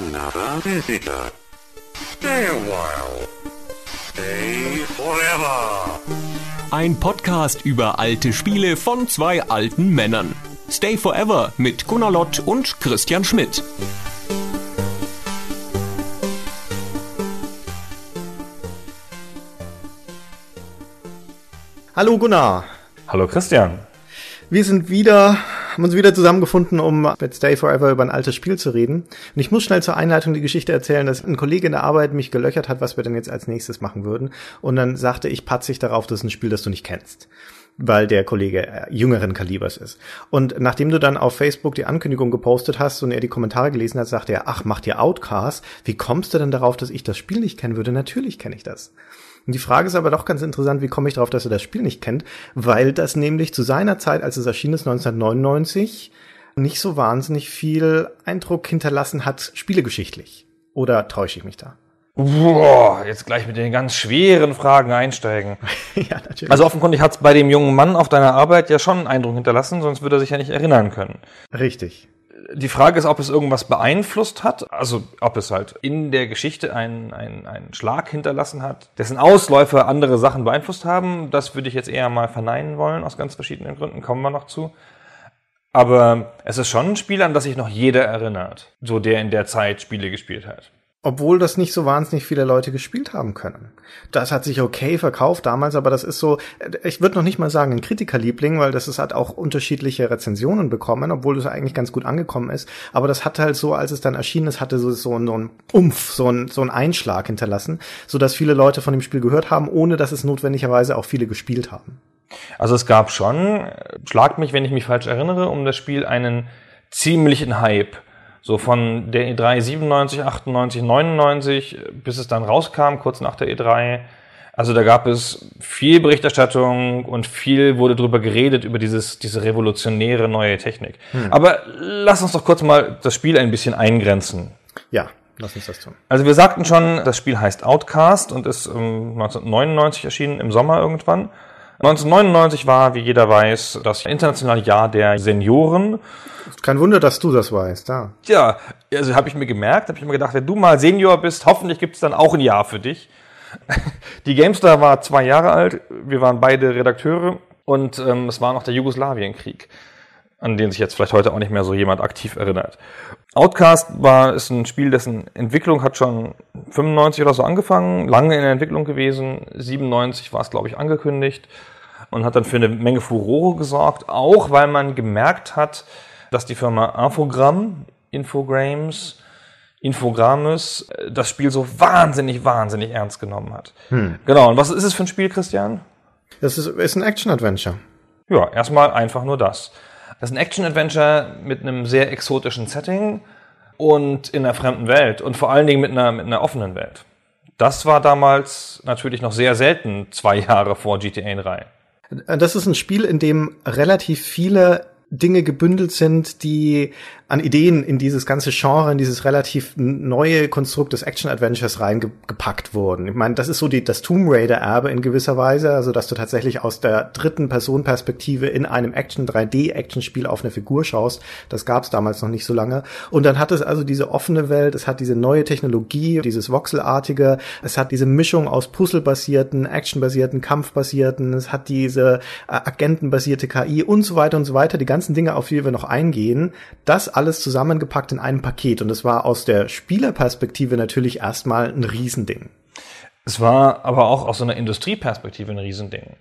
another visitor. Stay a while. Stay forever. Ein Podcast über alte Spiele von zwei alten Männern. Stay Forever mit Gunnar Lott und Christian Schmidt. Hallo Gunnar. Hallo Christian. Wir sind wieder, haben uns wieder zusammengefunden, um mit Stay Forever über ein altes Spiel zu reden. Und ich muss schnell zur Einleitung die Geschichte erzählen, dass ein Kollege in der Arbeit mich gelöchert hat, was wir denn jetzt als nächstes machen würden. Und dann sagte ich patzig darauf, das ist ein Spiel, das du nicht kennst weil der Kollege äh, jüngeren Kalibers ist. Und nachdem du dann auf Facebook die Ankündigung gepostet hast und er die Kommentare gelesen hat, sagte er, ach, macht ihr Outcast? Wie kommst du denn darauf, dass ich das Spiel nicht kennen würde? Natürlich kenne ich das. Und die Frage ist aber doch ganz interessant, wie komme ich darauf, dass er das Spiel nicht kennt? Weil das nämlich zu seiner Zeit, als es erschienen ist, 1999, nicht so wahnsinnig viel Eindruck hinterlassen hat, spielegeschichtlich. Oder täusche ich mich da? Boah, jetzt gleich mit den ganz schweren Fragen einsteigen. ja, natürlich. Also offenkundig hat es bei dem jungen Mann auf deiner Arbeit ja schon einen Eindruck hinterlassen, sonst würde er sich ja nicht erinnern können. Richtig. Die Frage ist, ob es irgendwas beeinflusst hat, also ob es halt in der Geschichte einen, einen, einen Schlag hinterlassen hat, dessen Ausläufer andere Sachen beeinflusst haben. Das würde ich jetzt eher mal verneinen wollen, aus ganz verschiedenen Gründen, kommen wir noch zu. Aber es ist schon ein Spiel, an das sich noch jeder erinnert, so der in der Zeit Spiele gespielt hat. Obwohl das nicht so wahnsinnig viele Leute gespielt haben können. Das hat sich okay verkauft damals, aber das ist so, ich würde noch nicht mal sagen ein Kritikerliebling, weil das ist, hat auch unterschiedliche Rezensionen bekommen, obwohl es eigentlich ganz gut angekommen ist. Aber das hat halt so, als es dann erschienen ist, hatte so, so, so ein Umf, so ein, so ein Einschlag hinterlassen, so dass viele Leute von dem Spiel gehört haben, ohne dass es notwendigerweise auch viele gespielt haben. Also es gab schon, schlag mich, wenn ich mich falsch erinnere, um das Spiel einen ziemlichen Hype so von der E3 97, 98, 99, bis es dann rauskam, kurz nach der E3. Also da gab es viel Berichterstattung und viel wurde darüber geredet, über dieses, diese revolutionäre neue Technik. Hm. Aber lass uns doch kurz mal das Spiel ein bisschen eingrenzen. Ja, lass uns das tun. Also wir sagten schon, das Spiel heißt Outcast und ist 1999 erschienen, im Sommer irgendwann. 1999 war, wie jeder weiß, das internationale Jahr der Senioren. Kein Wunder, dass du das weißt, ja. Ja, also habe ich mir gemerkt, habe ich mir gedacht, wenn du mal Senior bist, hoffentlich gibt es dann auch ein Jahr für dich. Die Gamestar war zwei Jahre alt, wir waren beide Redakteure und ähm, es war noch der Jugoslawienkrieg, an den sich jetzt vielleicht heute auch nicht mehr so jemand aktiv erinnert. Outcast war ist ein Spiel, dessen Entwicklung hat schon 95 oder so angefangen, lange in der Entwicklung gewesen. 97 war es, glaube ich, angekündigt und hat dann für eine Menge Furore gesorgt, auch weil man gemerkt hat, dass die Firma Infogramm, Infogrames, Infogrammes das Spiel so wahnsinnig, wahnsinnig ernst genommen hat. Hm. Genau. Und was ist es für ein Spiel, Christian? Das ist, ist ein Action-Adventure. Ja, erstmal einfach nur das. Das ist ein Action-Adventure mit einem sehr exotischen Setting und in einer fremden Welt und vor allen Dingen mit einer, mit einer offenen Welt. Das war damals natürlich noch sehr selten, zwei Jahre vor GTA 3. Das ist ein Spiel, in dem relativ viele Dinge gebündelt sind, die an Ideen in dieses ganze Genre, in dieses relativ neue Konstrukt des Action-Adventures reingepackt wurden. Ich meine, das ist so die, das Tomb Raider-Erbe in gewisser Weise, also dass du tatsächlich aus der dritten Person-Perspektive in einem Action 3D-Action-Spiel auf eine Figur schaust. Das gab es damals noch nicht so lange. Und dann hat es also diese offene Welt, es hat diese neue Technologie, dieses Voxelartige, es hat diese Mischung aus Puzzle-basierten, Action-basierten, Kampf-basierten, es hat diese äh, agentenbasierte KI und so weiter und so weiter, die ganzen Dinge, auf die wir noch eingehen. Das alles zusammengepackt in einem Paket. Und es war aus der Spielerperspektive natürlich erstmal ein Riesending. Es war aber auch aus so einer Industrieperspektive ein Riesending.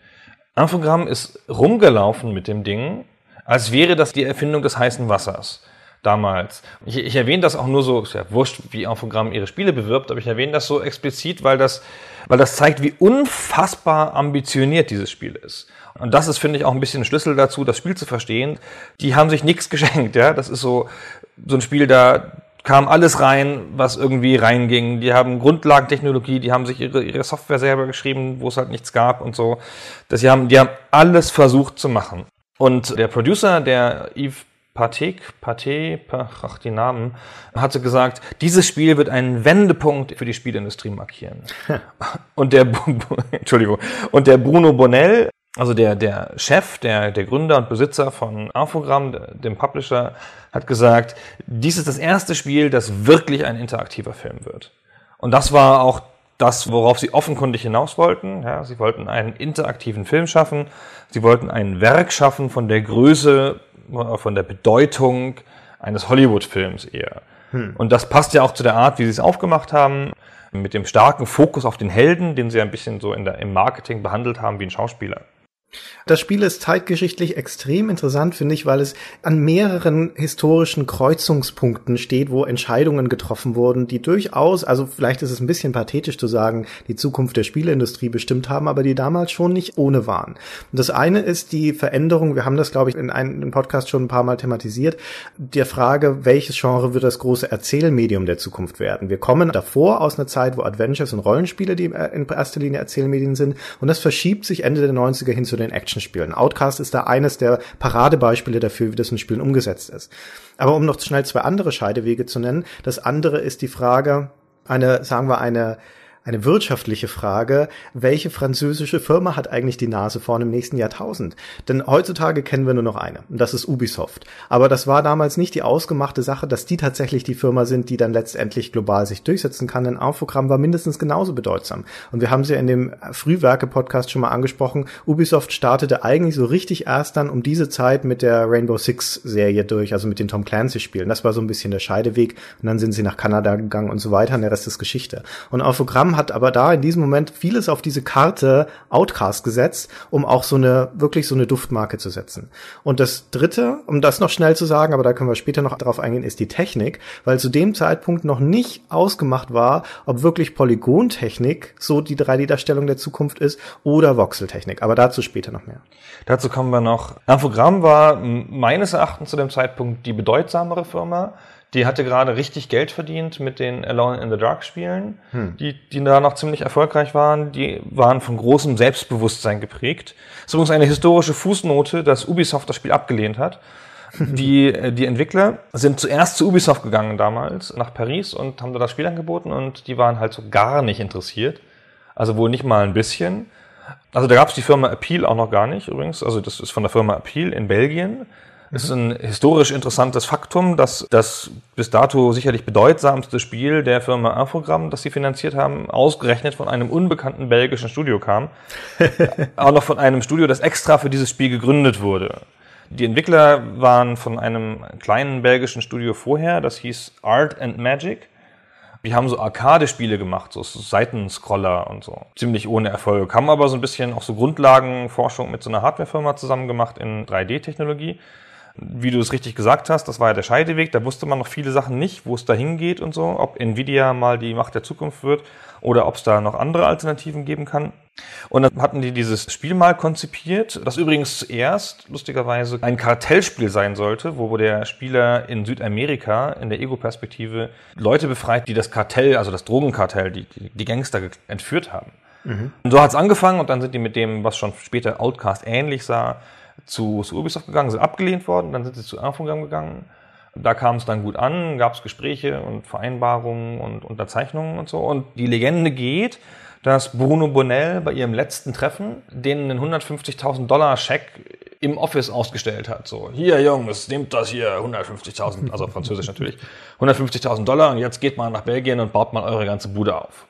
Infogramm ist rumgelaufen mit dem Ding, als wäre das die Erfindung des heißen Wassers damals. Ich, ich erwähne das auch nur so, ist ja wurscht, wie Infogramm ihre Spiele bewirbt, aber ich erwähne das so explizit, weil das, weil das zeigt, wie unfassbar ambitioniert dieses Spiel ist. Und das ist, finde ich, auch ein bisschen ein Schlüssel dazu, das Spiel zu verstehen. Die haben sich nichts geschenkt, ja. Das ist so, so ein Spiel, da kam alles rein, was irgendwie reinging. Die haben Grundlagentechnologie, die haben sich ihre, ihre Software selber geschrieben, wo es halt nichts gab und so. Das, die, haben, die haben alles versucht zu machen. Und der Producer, der Yves Patek, Paté, ach, die Namen, hatte gesagt, dieses Spiel wird einen Wendepunkt für die Spielindustrie markieren. und der, Entschuldigung, und der Bruno Bonnell, Also der, der Chef, der, der Gründer und Besitzer von Infogramm, dem Publisher, hat gesagt, dies ist das erste Spiel, das wirklich ein interaktiver Film wird. Und das war auch das, worauf sie offenkundig hinaus wollten. Ja, sie wollten einen interaktiven Film schaffen. Sie wollten ein Werk schaffen von der Größe, von der Bedeutung eines Hollywood-Films eher. Hm. Und das passt ja auch zu der Art, wie sie es aufgemacht haben, mit dem starken Fokus auf den Helden, den sie ein bisschen so in der, im Marketing behandelt haben wie ein Schauspieler. Das Spiel ist zeitgeschichtlich extrem interessant, finde ich, weil es an mehreren historischen Kreuzungspunkten steht, wo Entscheidungen getroffen wurden, die durchaus, also vielleicht ist es ein bisschen pathetisch zu sagen, die Zukunft der Spieleindustrie bestimmt haben, aber die damals schon nicht ohne waren. Und das eine ist die Veränderung, wir haben das, glaube ich, in einem Podcast schon ein paar Mal thematisiert, der Frage, welches Genre wird das große Erzählmedium der Zukunft werden. Wir kommen davor aus einer Zeit, wo Adventures und Rollenspiele die in erster Linie Erzählmedien sind und das verschiebt sich Ende der 90er hin zu den Actionspielen. Outcast ist da eines der Paradebeispiele dafür, wie das in Spielen umgesetzt ist. Aber um noch schnell zwei andere Scheidewege zu nennen, das andere ist die Frage, eine, sagen wir, eine eine wirtschaftliche Frage, welche französische Firma hat eigentlich die Nase vorne im nächsten Jahrtausend? Denn heutzutage kennen wir nur noch eine, und das ist Ubisoft. Aber das war damals nicht die ausgemachte Sache, dass die tatsächlich die Firma sind, die dann letztendlich global sich durchsetzen kann, denn Infogramm war mindestens genauso bedeutsam. Und wir haben sie in dem Frühwerke-Podcast schon mal angesprochen, Ubisoft startete eigentlich so richtig erst dann um diese Zeit mit der Rainbow Six-Serie durch, also mit den Tom Clancy-Spielen. Das war so ein bisschen der Scheideweg, und dann sind sie nach Kanada gegangen und so weiter, und der Rest ist Geschichte. Und Infogramm hat aber da in diesem Moment vieles auf diese Karte Outcast gesetzt, um auch so eine, wirklich so eine Duftmarke zu setzen. Und das dritte, um das noch schnell zu sagen, aber da können wir später noch drauf eingehen, ist die Technik, weil zu dem Zeitpunkt noch nicht ausgemacht war, ob wirklich Polygontechnik so die 3D-Darstellung der Zukunft ist oder Voxeltechnik. Aber dazu später noch mehr. Dazu kommen wir noch. Infogramm war meines Erachtens zu dem Zeitpunkt die bedeutsamere Firma. Die hatte gerade richtig Geld verdient mit den Alone in the Dark Spielen, hm. die, die da noch ziemlich erfolgreich waren. Die waren von großem Selbstbewusstsein geprägt. Das ist übrigens eine historische Fußnote, dass Ubisoft das Spiel abgelehnt hat. Die, äh, die Entwickler sind zuerst zu Ubisoft gegangen damals, nach Paris und haben da das Spiel angeboten und die waren halt so gar nicht interessiert. Also wohl nicht mal ein bisschen. Also da gab es die Firma Appeal auch noch gar nicht übrigens. Also das ist von der Firma Appeal in Belgien. Es ist ein historisch interessantes Faktum, dass das bis dato sicherlich bedeutsamste Spiel der Firma Infogramm, das sie finanziert haben, ausgerechnet von einem unbekannten belgischen Studio kam. Auch noch von einem Studio, das extra für dieses Spiel gegründet wurde. Die Entwickler waren von einem kleinen belgischen Studio vorher, das hieß Art and Magic. Die haben so Arcade-Spiele gemacht, so Seitenscroller und so. Ziemlich ohne Erfolg. Haben aber so ein bisschen auch so Grundlagenforschung mit so einer Hardwarefirma zusammen gemacht in 3D-Technologie wie du es richtig gesagt hast, das war ja der Scheideweg, da wusste man noch viele Sachen nicht, wo es da hingeht und so, ob Nvidia mal die Macht der Zukunft wird oder ob es da noch andere Alternativen geben kann. Und dann hatten die dieses Spiel mal konzipiert, das übrigens zuerst lustigerweise ein Kartellspiel sein sollte, wo der Spieler in Südamerika in der Ego-Perspektive Leute befreit, die das Kartell, also das Drogenkartell, die, die, Gangster entführt haben. Mhm. Und so hat es angefangen und dann sind die mit dem, was schon später Outcast ähnlich sah, zu, zu Ubisoft gegangen, sind abgelehnt worden, dann sind sie zu Infogramm gegangen. Da kam es dann gut an, gab es Gespräche und Vereinbarungen und Unterzeichnungen und so. Und die Legende geht, dass Bruno Bonnell bei ihrem letzten Treffen denen einen 150.000 Dollar Scheck im Office ausgestellt hat. So, hier Jungs, nehmt das hier, 150.000, also französisch natürlich, 150.000 Dollar und jetzt geht mal nach Belgien und baut mal eure ganze Bude auf.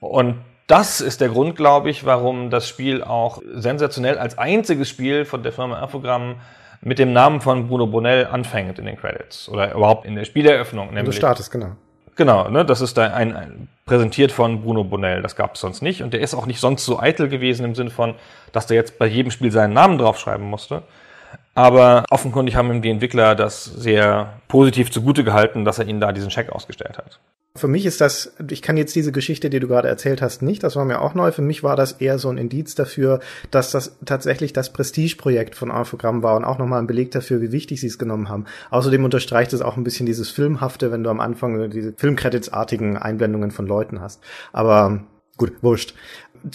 Und das ist der Grund, glaube ich, warum das Spiel auch sensationell als einziges Spiel von der Firma Infogramm mit dem Namen von Bruno Bonnell anfängt in den Credits oder überhaupt in der Spieleröffnung. Nämlich, du startest, genau. Genau, ne, das ist da ein, ein präsentiert von Bruno Bonnell, das gab es sonst nicht und der ist auch nicht sonst so eitel gewesen im Sinne von, dass der jetzt bei jedem Spiel seinen Namen draufschreiben musste. Aber offenkundig haben ihm die Entwickler das sehr positiv zugute gehalten, dass er ihnen da diesen Check ausgestellt hat. Für mich ist das, ich kann jetzt diese Geschichte, die du gerade erzählt hast, nicht, das war mir auch neu. Für mich war das eher so ein Indiz dafür, dass das tatsächlich das Prestigeprojekt von Infogramm war und auch nochmal ein Beleg dafür, wie wichtig sie es genommen haben. Außerdem unterstreicht es auch ein bisschen dieses Filmhafte, wenn du am Anfang diese Filmcredits-artigen Einblendungen von Leuten hast. Aber Gut, wurscht.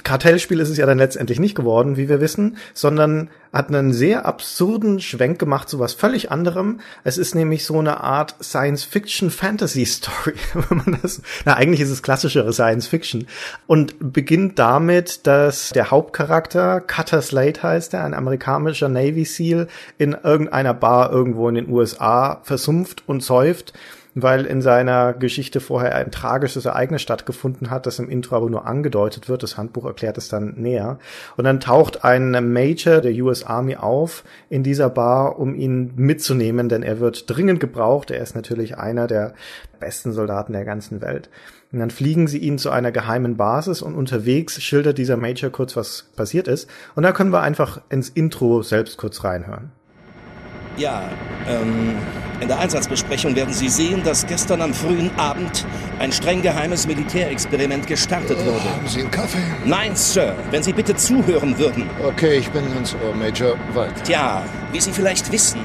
Kartellspiel ist es ja dann letztendlich nicht geworden, wie wir wissen, sondern hat einen sehr absurden Schwenk gemacht zu was völlig anderem. Es ist nämlich so eine Art Science-Fiction-Fantasy-Story, wenn man das, na, eigentlich ist es klassischere Science-Fiction und beginnt damit, dass der Hauptcharakter, Cutter Slate heißt er, ein amerikanischer Navy SEAL, in irgendeiner Bar irgendwo in den USA versumpft und säuft weil in seiner Geschichte vorher ein tragisches Ereignis stattgefunden hat, das im Intro aber nur angedeutet wird. Das Handbuch erklärt es dann näher. Und dann taucht ein Major der US Army auf in dieser Bar, um ihn mitzunehmen, denn er wird dringend gebraucht. Er ist natürlich einer der besten Soldaten der ganzen Welt. Und dann fliegen sie ihn zu einer geheimen Basis und unterwegs schildert dieser Major kurz, was passiert ist. Und da können wir einfach ins Intro selbst kurz reinhören. Ja, ähm, in der Einsatzbesprechung werden Sie sehen, dass gestern am frühen Abend ein streng geheimes Militärexperiment gestartet Oh, wurde. haben Sie einen Kaffee? Nein, Sir, wenn Sie bitte zuhören würden. Okay, ich bin ganz Ohr, Major. Weiter. Tja, wie Sie vielleicht wissen,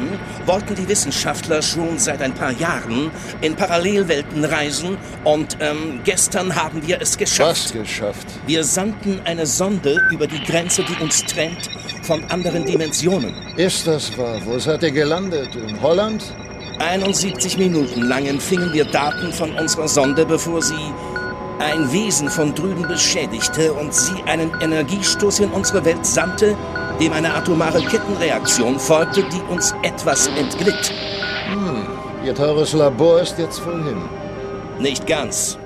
wollten die Wissenschaftler schon seit ein paar Jahren in Parallelwelten reisen und ähm, gestern haben wir es Was geschafft. geschafft? Wir sandten eine Sonde über die Grenze, die uns trennt von anderen Dimensionen. Ist das wahr? Wo seid ihr gelandet? In Holland? 71 Minuten lang empfingen wir Daten von unserer Sonde, bevor sie ein Wesen von drüben beschädigte und sie einen Energiestoß in unsere Welt sandte, dem eine atomare Kettenreaktion folgte, die uns etwas entglitt. Ihr teures Labor ist jetzt voll hin. Nicht ganz.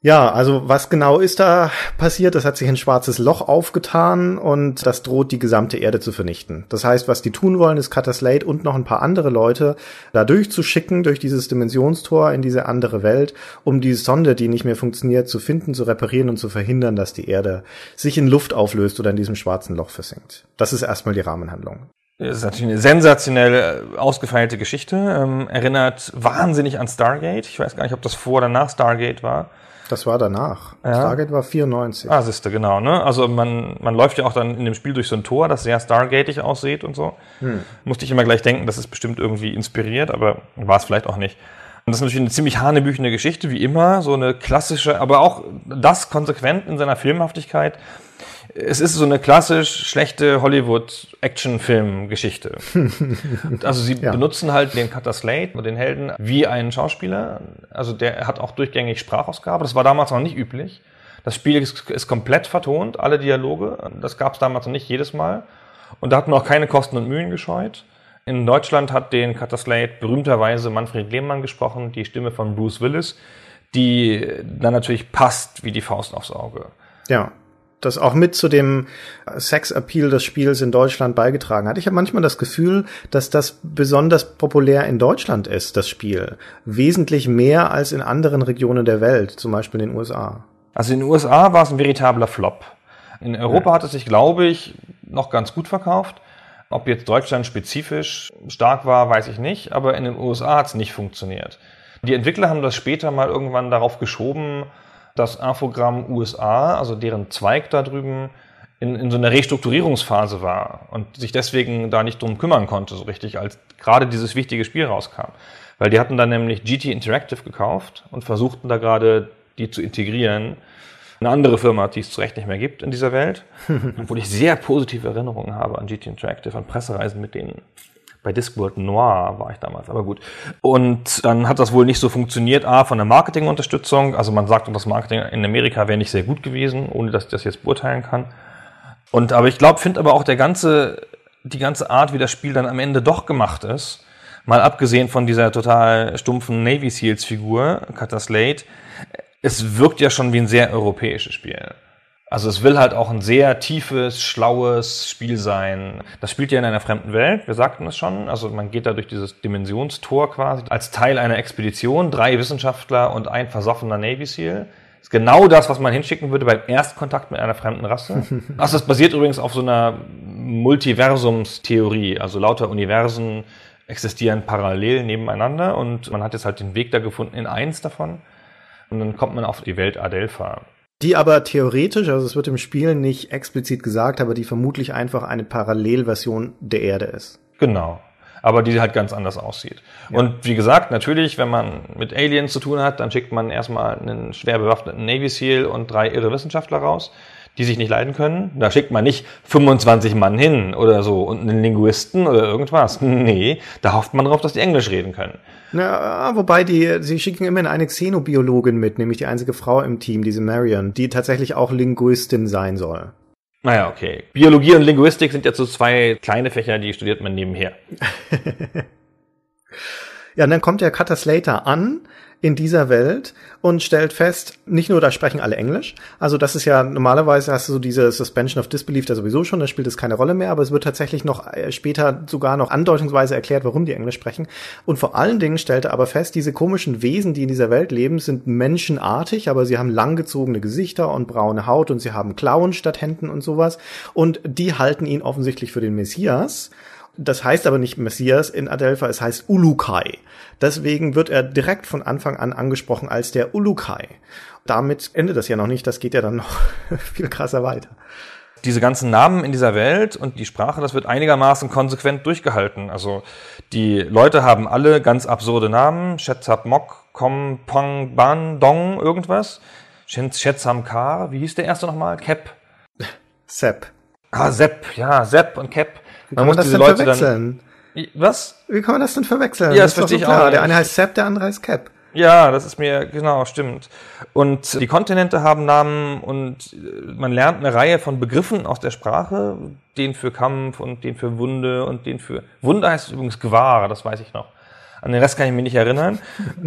Ja, also was genau ist da passiert? Es hat sich ein schwarzes Loch aufgetan und das droht die gesamte Erde zu vernichten. Das heißt, was die tun wollen, ist Cutter Slate und noch ein paar andere Leute da durchzuschicken, durch dieses Dimensionstor in diese andere Welt, um die Sonde, die nicht mehr funktioniert, zu finden, zu reparieren und zu verhindern, dass die Erde sich in Luft auflöst oder in diesem schwarzen Loch versinkt. Das ist erstmal die Rahmenhandlung. Das ist natürlich eine sensationell äh, ausgefeilte Geschichte. Ähm, erinnert wahnsinnig an Stargate. Ich weiß gar nicht, ob das vor oder nach Stargate war. Das war danach. Stargate war 94. Ah, siehste, genau, ne? Also man, man läuft ja auch dann in dem Spiel durch so ein Tor, das sehr Stargateig aussieht und so. Musste ich immer gleich denken, das ist bestimmt irgendwie inspiriert, aber war es vielleicht auch nicht. Und das ist natürlich eine ziemlich hanebüchene Geschichte, wie immer, so eine klassische, aber auch das konsequent in seiner Filmhaftigkeit. Es ist so eine klassisch schlechte Hollywood-Action-Film-Geschichte. also sie Ja. benutzen halt den Cutter Slate, den Helden, wie einen Schauspieler. Also der hat auch durchgängig Sprachausgabe. Das war damals noch nicht üblich. Das Spiel ist, ist komplett vertont, alle Dialoge. Das gab es damals noch nicht jedes Mal. Und da hat man auch keine Kosten und Mühen gescheut. In Deutschland hat den Cutter Slate berühmterweise Manfred Lehmann gesprochen, die Stimme von Bruce Willis, die dann natürlich passt wie die Faust aufs Auge. Ja. Das auch mit zu dem Sex-Appeal des Spiels in Deutschland beigetragen hat. Ich habe manchmal das Gefühl, dass das besonders populär in Deutschland ist, das Spiel. Wesentlich mehr als in anderen Regionen der Welt, zum Beispiel in den USA. Also in den USA war es ein veritabler Flop. In Europa hat es sich, glaube ich, noch ganz gut verkauft. Ob jetzt Deutschland spezifisch stark war, weiß ich nicht, aber in den USA hat es nicht funktioniert. Die Entwickler haben das später mal irgendwann darauf geschoben, dass Infogramm USA, also deren Zweig da drüben, in, in so einer Restrukturierungsphase war und sich deswegen da nicht drum kümmern konnte, so richtig, als gerade dieses wichtige Spiel rauskam. Weil die hatten dann nämlich GT Interactive gekauft und versuchten da gerade die zu integrieren. Eine andere Firma, die es zu Recht nicht mehr gibt in dieser Welt, obwohl ich sehr positive Erinnerungen habe an GT Interactive, an Pressereisen mit denen. Bei Discworld Noir war ich damals, aber gut. Und dann hat das wohl nicht so funktioniert, A, von der Marketingunterstützung. Also man sagt, das Marketing in Amerika wäre nicht sehr gut gewesen, ohne dass ich das jetzt beurteilen kann. Und aber ich glaube, finde aber auch der ganze, die ganze Art, wie das Spiel dann am Ende doch gemacht ist, mal abgesehen von dieser total stumpfen Navy Seals Figur, Cutter Slate, es wirkt ja schon wie ein sehr europäisches Spiel. Also es will halt auch ein sehr tiefes, schlaues Spiel sein. Das spielt ja in einer fremden Welt, wir sagten es schon. Also man geht da durch dieses Dimensionstor quasi als Teil einer Expedition, drei Wissenschaftler und ein versoffener Navy Seal. Das ist genau das, was man hinschicken würde beim Erstkontakt mit einer fremden Rasse. Also das basiert übrigens auf so einer Multiversumstheorie. Also lauter Universen existieren parallel nebeneinander und man hat jetzt halt den Weg da gefunden in eins davon. Und dann kommt man auf die Welt Adelpha. Die aber theoretisch, also es wird im Spiel nicht explizit gesagt, aber die vermutlich einfach eine Parallelversion der Erde ist. Genau. Aber die halt ganz anders aussieht. Und wie gesagt, natürlich, wenn man mit Aliens zu tun hat, dann schickt man erstmal einen schwer bewaffneten Navy SEAL und drei irre Wissenschaftler raus, die sich nicht leiden können. Da schickt man nicht 25 Mann hin oder so und einen Linguisten oder irgendwas. Nee, da hofft man darauf, dass die Englisch reden können. Na, wobei die, sie schicken immerhin eine Xenobiologin mit, nämlich die einzige Frau im Team, diese Marion, die tatsächlich auch Linguistin sein soll. Naja, okay. Biologie und Linguistik sind ja so zwei kleine Fächer, die studiert man nebenher. Ja, und dann kommt der Cutter Slater an in dieser Welt und stellt fest, nicht nur da sprechen alle Englisch, also das ist ja normalerweise hast du so diese Suspension of Disbelief da sowieso schon, da spielt es keine Rolle mehr, aber es wird tatsächlich noch äh, später sogar noch andeutungsweise erklärt, warum die Englisch sprechen. Und vor allen Dingen stellt er aber fest, diese komischen Wesen, die in dieser Welt leben, sind menschenartig, aber sie haben langgezogene Gesichter und braune Haut und sie haben Klauen statt Händen und sowas. Und die halten ihn offensichtlich für den Messias. Das heißt aber nicht Messias in Adelpha, es heißt Ulukai. Deswegen wird er direkt von Anfang an angesprochen als der Ulukai. Damit endet das ja noch nicht, das geht ja dann noch viel krasser weiter. Diese ganzen Namen in dieser Welt und die Sprache, das wird einigermaßen konsequent durchgehalten. Also die Leute haben alle ganz absurde Namen. Shetzab Mok, Kom, Pong, Ban, Dong, irgendwas. Shetzam Kar, wie hieß der erste nochmal? Kep. Sepp. Ah, Sepp, ja, Sepp und Kep. Wie man, das denn verwechseln? Dann, was? Wie kann man das denn verwechseln? Ja, das, das verstehe so ich auch. Nicht. Der eine heißt Sepp, der andere heißt Cap. Ja, das ist mir, genau, stimmt. Und die Kontinente haben Namen und man lernt eine Reihe von Begriffen aus der Sprache. Den für Kampf und den für Wunde und den für, Wunde heißt übrigens Gwar, das weiß ich noch. An den Rest kann ich mich nicht erinnern.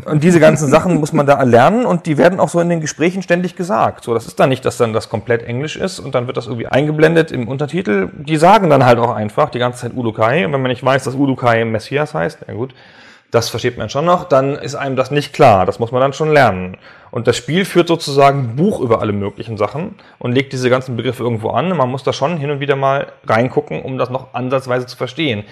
Und diese ganzen Sachen muss man da lernen und die werden auch so in den Gesprächen ständig gesagt. So, das ist dann nicht, dass dann das komplett Englisch ist und dann wird das irgendwie eingeblendet im Untertitel. Die sagen dann halt auch einfach die ganze Zeit Ulukai. Und wenn man nicht weiß, dass Ulukai Messias heißt, na gut, das versteht man schon noch, dann ist einem das nicht klar. Das muss man dann schon lernen. Und das Spiel führt sozusagen Buch über alle möglichen Sachen und legt diese ganzen Begriffe irgendwo an. Man muss da schon hin und wieder mal reingucken, um das noch ansatzweise zu verstehen.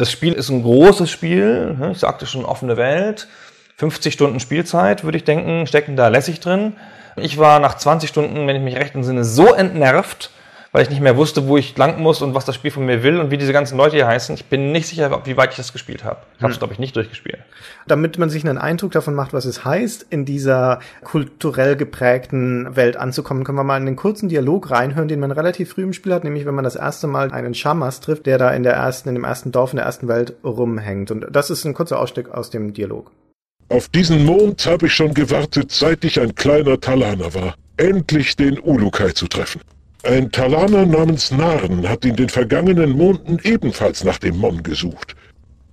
Das Spiel ist ein großes Spiel, ne? ich sagte schon offene Welt. 50 Stunden Spielzeit, würde ich denken, stecken da lässig drin. Ich war nach 20 Stunden, wenn ich mich recht entsinne, so entnervt, weil ich nicht mehr wusste, wo ich lang muss und was das Spiel von mir will und wie diese ganzen Leute hier heißen. Ich bin nicht sicher, wie weit ich das gespielt habe. Ich habe es, hm. glaube ich, nicht durchgespielt. Damit man sich einen Eindruck davon macht, was es heißt, in dieser kulturell geprägten Welt anzukommen, können wir mal in den kurzen Dialog reinhören, den man relativ früh im Spiel hat, nämlich wenn man das erste Mal einen Shamas trifft, der da in der ersten, in dem ersten Dorf in der ersten Welt rumhängt. Und das ist ein kurzer Ausstieg aus dem Dialog. Auf diesen Mond habe ich schon gewartet, seit ich ein kleiner Talaner war. Endlich den Ulukai zu treffen. Ein Talaner namens Narn hat in den vergangenen Monden ebenfalls nach dem Mon gesucht.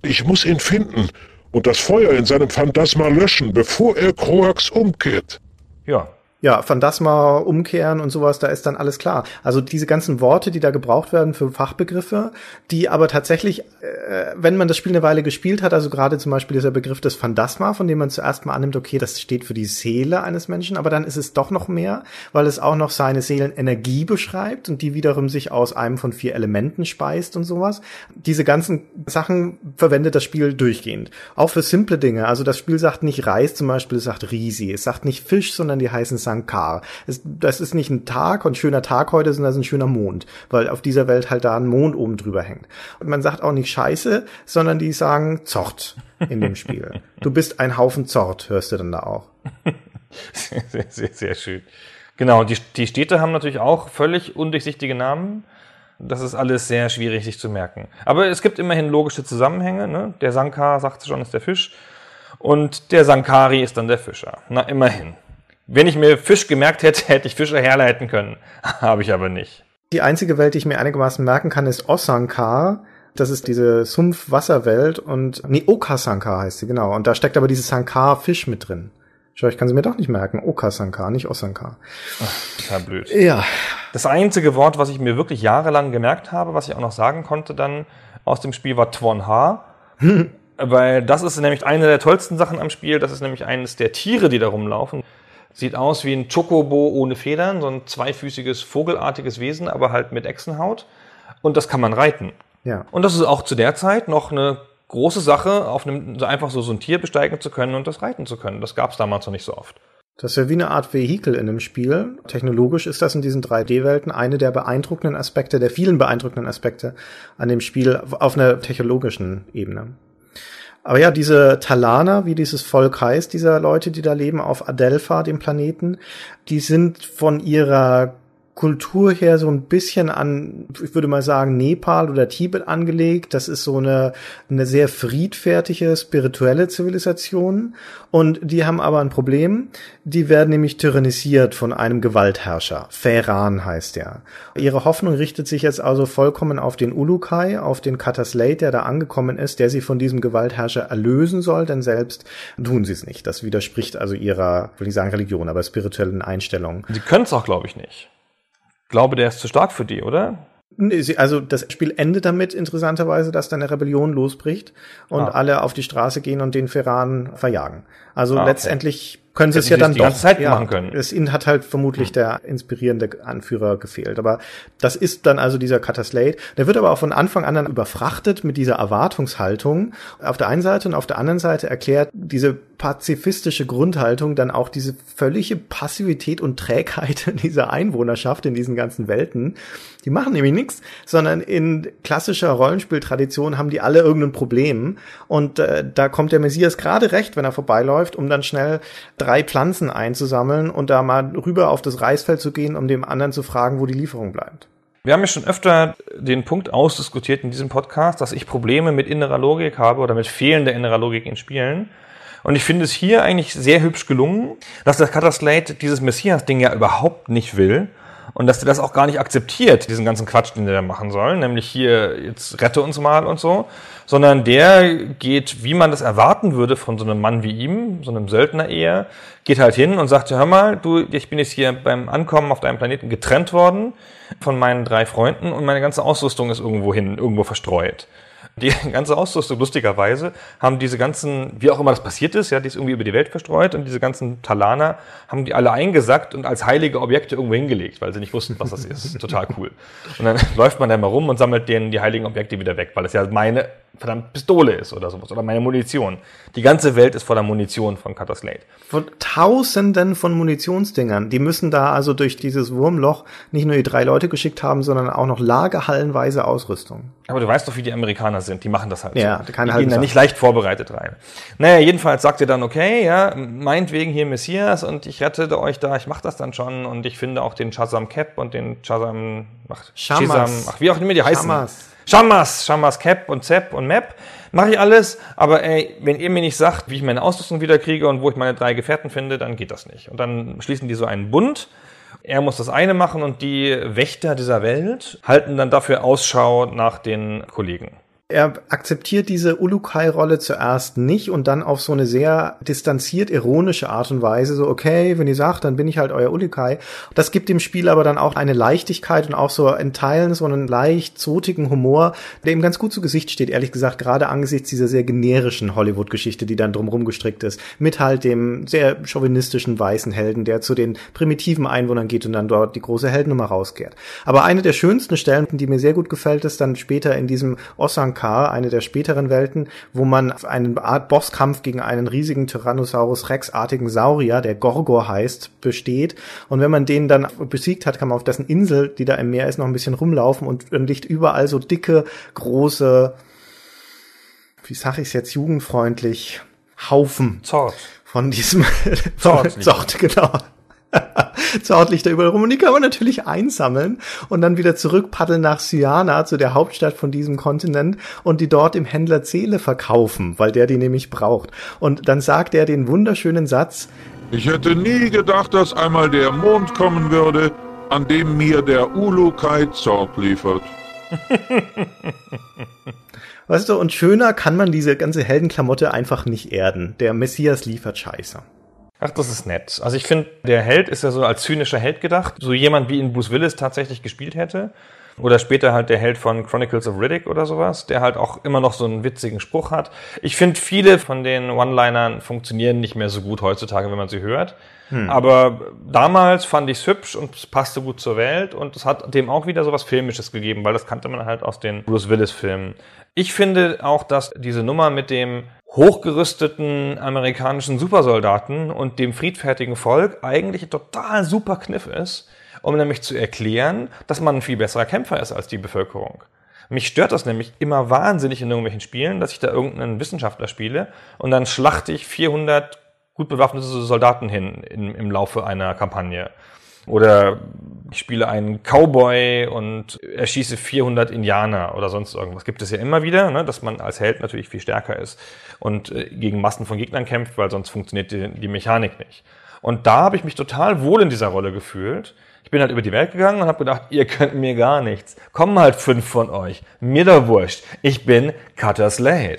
Ich muss ihn finden und das Feuer in seinem Phantasma löschen, bevor er Kroax umkehrt. Ja, ja, Phantasma umkehren und sowas, da ist dann alles klar. Also diese ganzen Worte, die da gebraucht werden für Fachbegriffe, die aber tatsächlich, äh, wenn man das Spiel eine Weile gespielt hat, also gerade zum Beispiel dieser Begriff des Phantasma, von dem man zuerst mal annimmt, okay, das steht für die Seele eines Menschen, aber dann ist es doch noch mehr, weil es auch noch seine Seelenenergie beschreibt und die wiederum sich aus einem von vier Elementen speist und sowas. Diese ganzen Sachen verwendet das Spiel durchgehend. Auch für simple Dinge. Also das Spiel sagt nicht Reis zum Beispiel, es sagt Risi. Es sagt nicht Fisch, sondern die heißen Sankar. Es, das ist nicht ein Tag und schöner Tag heute, sondern das ist ein schöner Mond, weil auf dieser Welt halt da ein Mond oben drüber hängt. Und man sagt auch nicht Scheiße, sondern die sagen Zort in dem Spiel. du bist ein Haufen Zort, hörst du dann da auch. sehr, sehr, sehr, sehr schön. Genau, die, die Städte haben natürlich auch völlig undurchsichtige Namen. Das ist alles sehr schwierig sich zu merken. Aber es gibt immerhin logische Zusammenhänge. Ne? Der Sankar, sagt schon, ist der Fisch. Und der Sankari ist dann der Fischer. Na, immerhin. Wenn ich mir Fisch gemerkt hätte, hätte ich Fische herleiten können. Habe ich aber nicht. Die einzige Welt, die ich mir einigermaßen merken kann, ist Osankar. Das ist diese Sumpf-Wasserwelt und nee, Okasankar heißt sie, genau. Und da steckt aber dieses Sankar-Fisch mit drin. Schau, ich kann sie mir doch nicht merken. Okasankar, nicht Osankar. Total blöd. Ja. Das einzige Wort, was ich mir wirklich jahrelang gemerkt habe, was ich auch noch sagen konnte dann aus dem Spiel, war Twonha. Hm. Weil das ist nämlich eine der tollsten Sachen am Spiel. Das ist nämlich eines der Tiere, die da rumlaufen. Sieht aus wie ein Chocobo ohne Federn, so ein zweifüßiges, vogelartiges Wesen, aber halt mit Echsenhaut. Und das kann man reiten. Ja. Und das ist auch zu der Zeit noch eine große Sache, auf einem, einfach so, so ein Tier besteigen zu können und das reiten zu können. Das gab es damals noch nicht so oft. Das ist ja wie eine Art Vehikel in dem Spiel. Technologisch ist das in diesen 3D-Welten eine der beeindruckenden Aspekte, der vielen beeindruckenden Aspekte an dem Spiel auf einer technologischen Ebene. Aber ja, diese Talaner, wie dieses Volk heißt, dieser Leute, die da leben auf Adelpha, dem Planeten, die sind von ihrer Kultur her so ein bisschen an, ich würde mal sagen, Nepal oder Tibet angelegt. Das ist so eine, eine sehr friedfertige, spirituelle Zivilisation. Und die haben aber ein Problem. Die werden nämlich tyrannisiert von einem Gewaltherrscher. Feran heißt er. Ihre Hoffnung richtet sich jetzt also vollkommen auf den Ulukai, auf den Kataslate, der da angekommen ist, der sie von diesem Gewaltherrscher erlösen soll, denn selbst tun sie es nicht. Das widerspricht also ihrer, will ich sagen Religion, aber spirituellen Einstellungen. Sie können es auch, glaube ich, nicht. Glaube, der ist zu stark für die, oder? Also das Spiel endet damit interessanterweise, dass dann eine Rebellion losbricht und ah. alle auf die Straße gehen und den Ferran verjagen. Also ah, okay. letztendlich können sie es ja dann die ganze Zeit ja, machen können. Es ihnen hat halt vermutlich hm. der inspirierende Anführer gefehlt. Aber das ist dann also dieser Cataslate. Der wird aber auch von Anfang an dann überfrachtet mit dieser Erwartungshaltung auf der einen Seite und auf der anderen Seite erklärt diese pazifistische Grundhaltung dann auch diese völlige Passivität und Trägheit dieser Einwohnerschaft in diesen ganzen Welten. Die machen nämlich nichts, sondern in klassischer Rollenspieltradition haben die alle irgendein Problem. Und äh, da kommt der Messias gerade recht, wenn er vorbeiläuft, um dann schnell drei Pflanzen einzusammeln und da mal rüber auf das Reisfeld zu gehen, um dem anderen zu fragen, wo die Lieferung bleibt. Wir haben ja schon öfter den Punkt ausdiskutiert in diesem Podcast, dass ich Probleme mit innerer Logik habe oder mit fehlender innerer Logik in Spielen. Und ich finde es hier eigentlich sehr hübsch gelungen, dass der Cutterslate dieses Messias-Ding ja überhaupt nicht will und dass der das auch gar nicht akzeptiert, diesen ganzen Quatsch, den der machen soll, nämlich hier, jetzt rette uns mal und so, sondern der geht, wie man das erwarten würde von so einem Mann wie ihm, so einem Söldner eher, geht halt hin und sagt, hör mal, du, ich bin jetzt hier beim Ankommen auf deinem Planeten getrennt worden von meinen drei Freunden und meine ganze Ausrüstung ist irgendwo hin, irgendwo verstreut. Die ganze Ausrüstung, lustigerweise, haben diese ganzen, wie auch immer das passiert ist, ja, die ist irgendwie über die Welt verstreut und diese ganzen Talaner haben die alle eingesackt und als heilige Objekte irgendwo hingelegt, weil sie nicht wussten, was das ist. Total cool. Und dann läuft man da mal rum und sammelt denen die heiligen Objekte wieder weg, weil es ja meine verdammt Pistole ist oder sowas oder meine Munition. Die ganze Welt ist voller Munition von Cutter Slate. Von Tausenden von Munitionsdingern. Die müssen da also durch dieses Wurmloch nicht nur die drei Leute geschickt haben, sondern auch noch lagerhallenweise Ausrüstung. Aber du weißt doch, wie die Amerikaner sind. Die machen das halt. Ja, so. keine die gehen da nicht leicht vorbereitet rein. Naja, jedenfalls sagt ihr dann, okay, ja, meinetwegen hier Messias und ich rette euch da, ich mach das dann schon und ich finde auch den Chazam Cap und den Chazam, ach, Shazam, ach, wie auch immer die heißen. Shamas. Shamas, Shamas Cap und Zep und Map. Mache ich alles, aber ey, wenn ihr mir nicht sagt, wie ich meine Ausrüstung wiederkriege und wo ich meine drei Gefährten finde, dann geht das nicht. Und dann schließen die so einen Bund. Er muss das eine machen und die Wächter dieser Welt halten dann dafür Ausschau nach den Kollegen er akzeptiert diese Ulukai-Rolle zuerst nicht und dann auf so eine sehr distanziert ironische Art und Weise so, okay, wenn ihr sagt, dann bin ich halt euer Ulukai. Das gibt dem Spiel aber dann auch eine Leichtigkeit und auch so in Teilen so einen leicht zotigen Humor, der ihm ganz gut zu Gesicht steht, ehrlich gesagt, gerade angesichts dieser sehr generischen Hollywood-Geschichte, die dann drumherum gestrickt ist, mit halt dem sehr chauvinistischen weißen Helden, der zu den primitiven Einwohnern geht und dann dort die große Heldennummer rauskehrt. Aber eine der schönsten Stellen, die mir sehr gut gefällt, ist dann später in diesem Osank Ankar, eine der späteren Welten, wo man einen Art Bosskampf gegen einen riesigen Tyrannosaurus Rex-artigen Saurier, der Gorgor heißt, besteht. Und wenn man den dann besiegt hat, kann man auf dessen Insel, die da im Meer ist, noch ein bisschen rumlaufen und dann liegt überall so dicke, große, wie sag ich jetzt jugendfreundlich, Haufen. Zort. Von diesem Zort, Zort genau. Zort liegt da überall rum und die kann man natürlich einsammeln und dann wieder zurückpaddeln nach Syana, zu der Hauptstadt von diesem Kontinent und die dort im Händler Zele verkaufen, weil der die nämlich braucht. Und dann sagt er den wunderschönen Satz, ich hätte nie gedacht, dass einmal der Mond kommen würde, an dem mir der Ulukai Zort liefert. Weißt du, und schöner kann man diese ganze Heldenklamotte einfach nicht erden. Der Messias liefert Scheiße. Ach, das ist nett. Also ich finde, der Held ist ja so als zynischer Held gedacht. So jemand wie ihn Bruce Willis tatsächlich gespielt hätte. Oder später halt der Held von Chronicles of Riddick oder sowas, der halt auch immer noch so einen witzigen Spruch hat. Ich finde, viele von den One-Linern funktionieren nicht mehr so gut heutzutage, wenn man sie hört. Hm. Aber damals fand ich es hübsch und es passte gut zur Welt und es hat dem auch wieder so was Filmisches gegeben, weil das kannte man halt aus den Bruce Willis-Filmen. Ich finde auch, dass diese Nummer mit dem hochgerüsteten amerikanischen Supersoldaten und dem friedfertigen Volk eigentlich ein total super Kniff ist, um nämlich zu erklären, dass man ein viel besserer Kämpfer ist als die Bevölkerung. Mich stört das nämlich immer wahnsinnig in irgendwelchen Spielen, dass ich da irgendeinen Wissenschaftler spiele und dann schlachte ich 400 gut bewaffnete Soldaten hin im, im Laufe einer Kampagne. Oder ich spiele einen Cowboy und erschieße 400 Indianer oder sonst irgendwas. Gibt es ja immer wieder, ne, dass man als Held natürlich viel stärker ist und äh, gegen Massen von Gegnern kämpft, weil sonst funktioniert die, die Mechanik nicht. Und da habe ich mich total wohl in dieser Rolle gefühlt. Ich bin halt über die Welt gegangen und habe gedacht, ihr könnt mir gar nichts. Kommen halt fünf von euch. Mir doch wurscht. Ich bin Cutter Slade.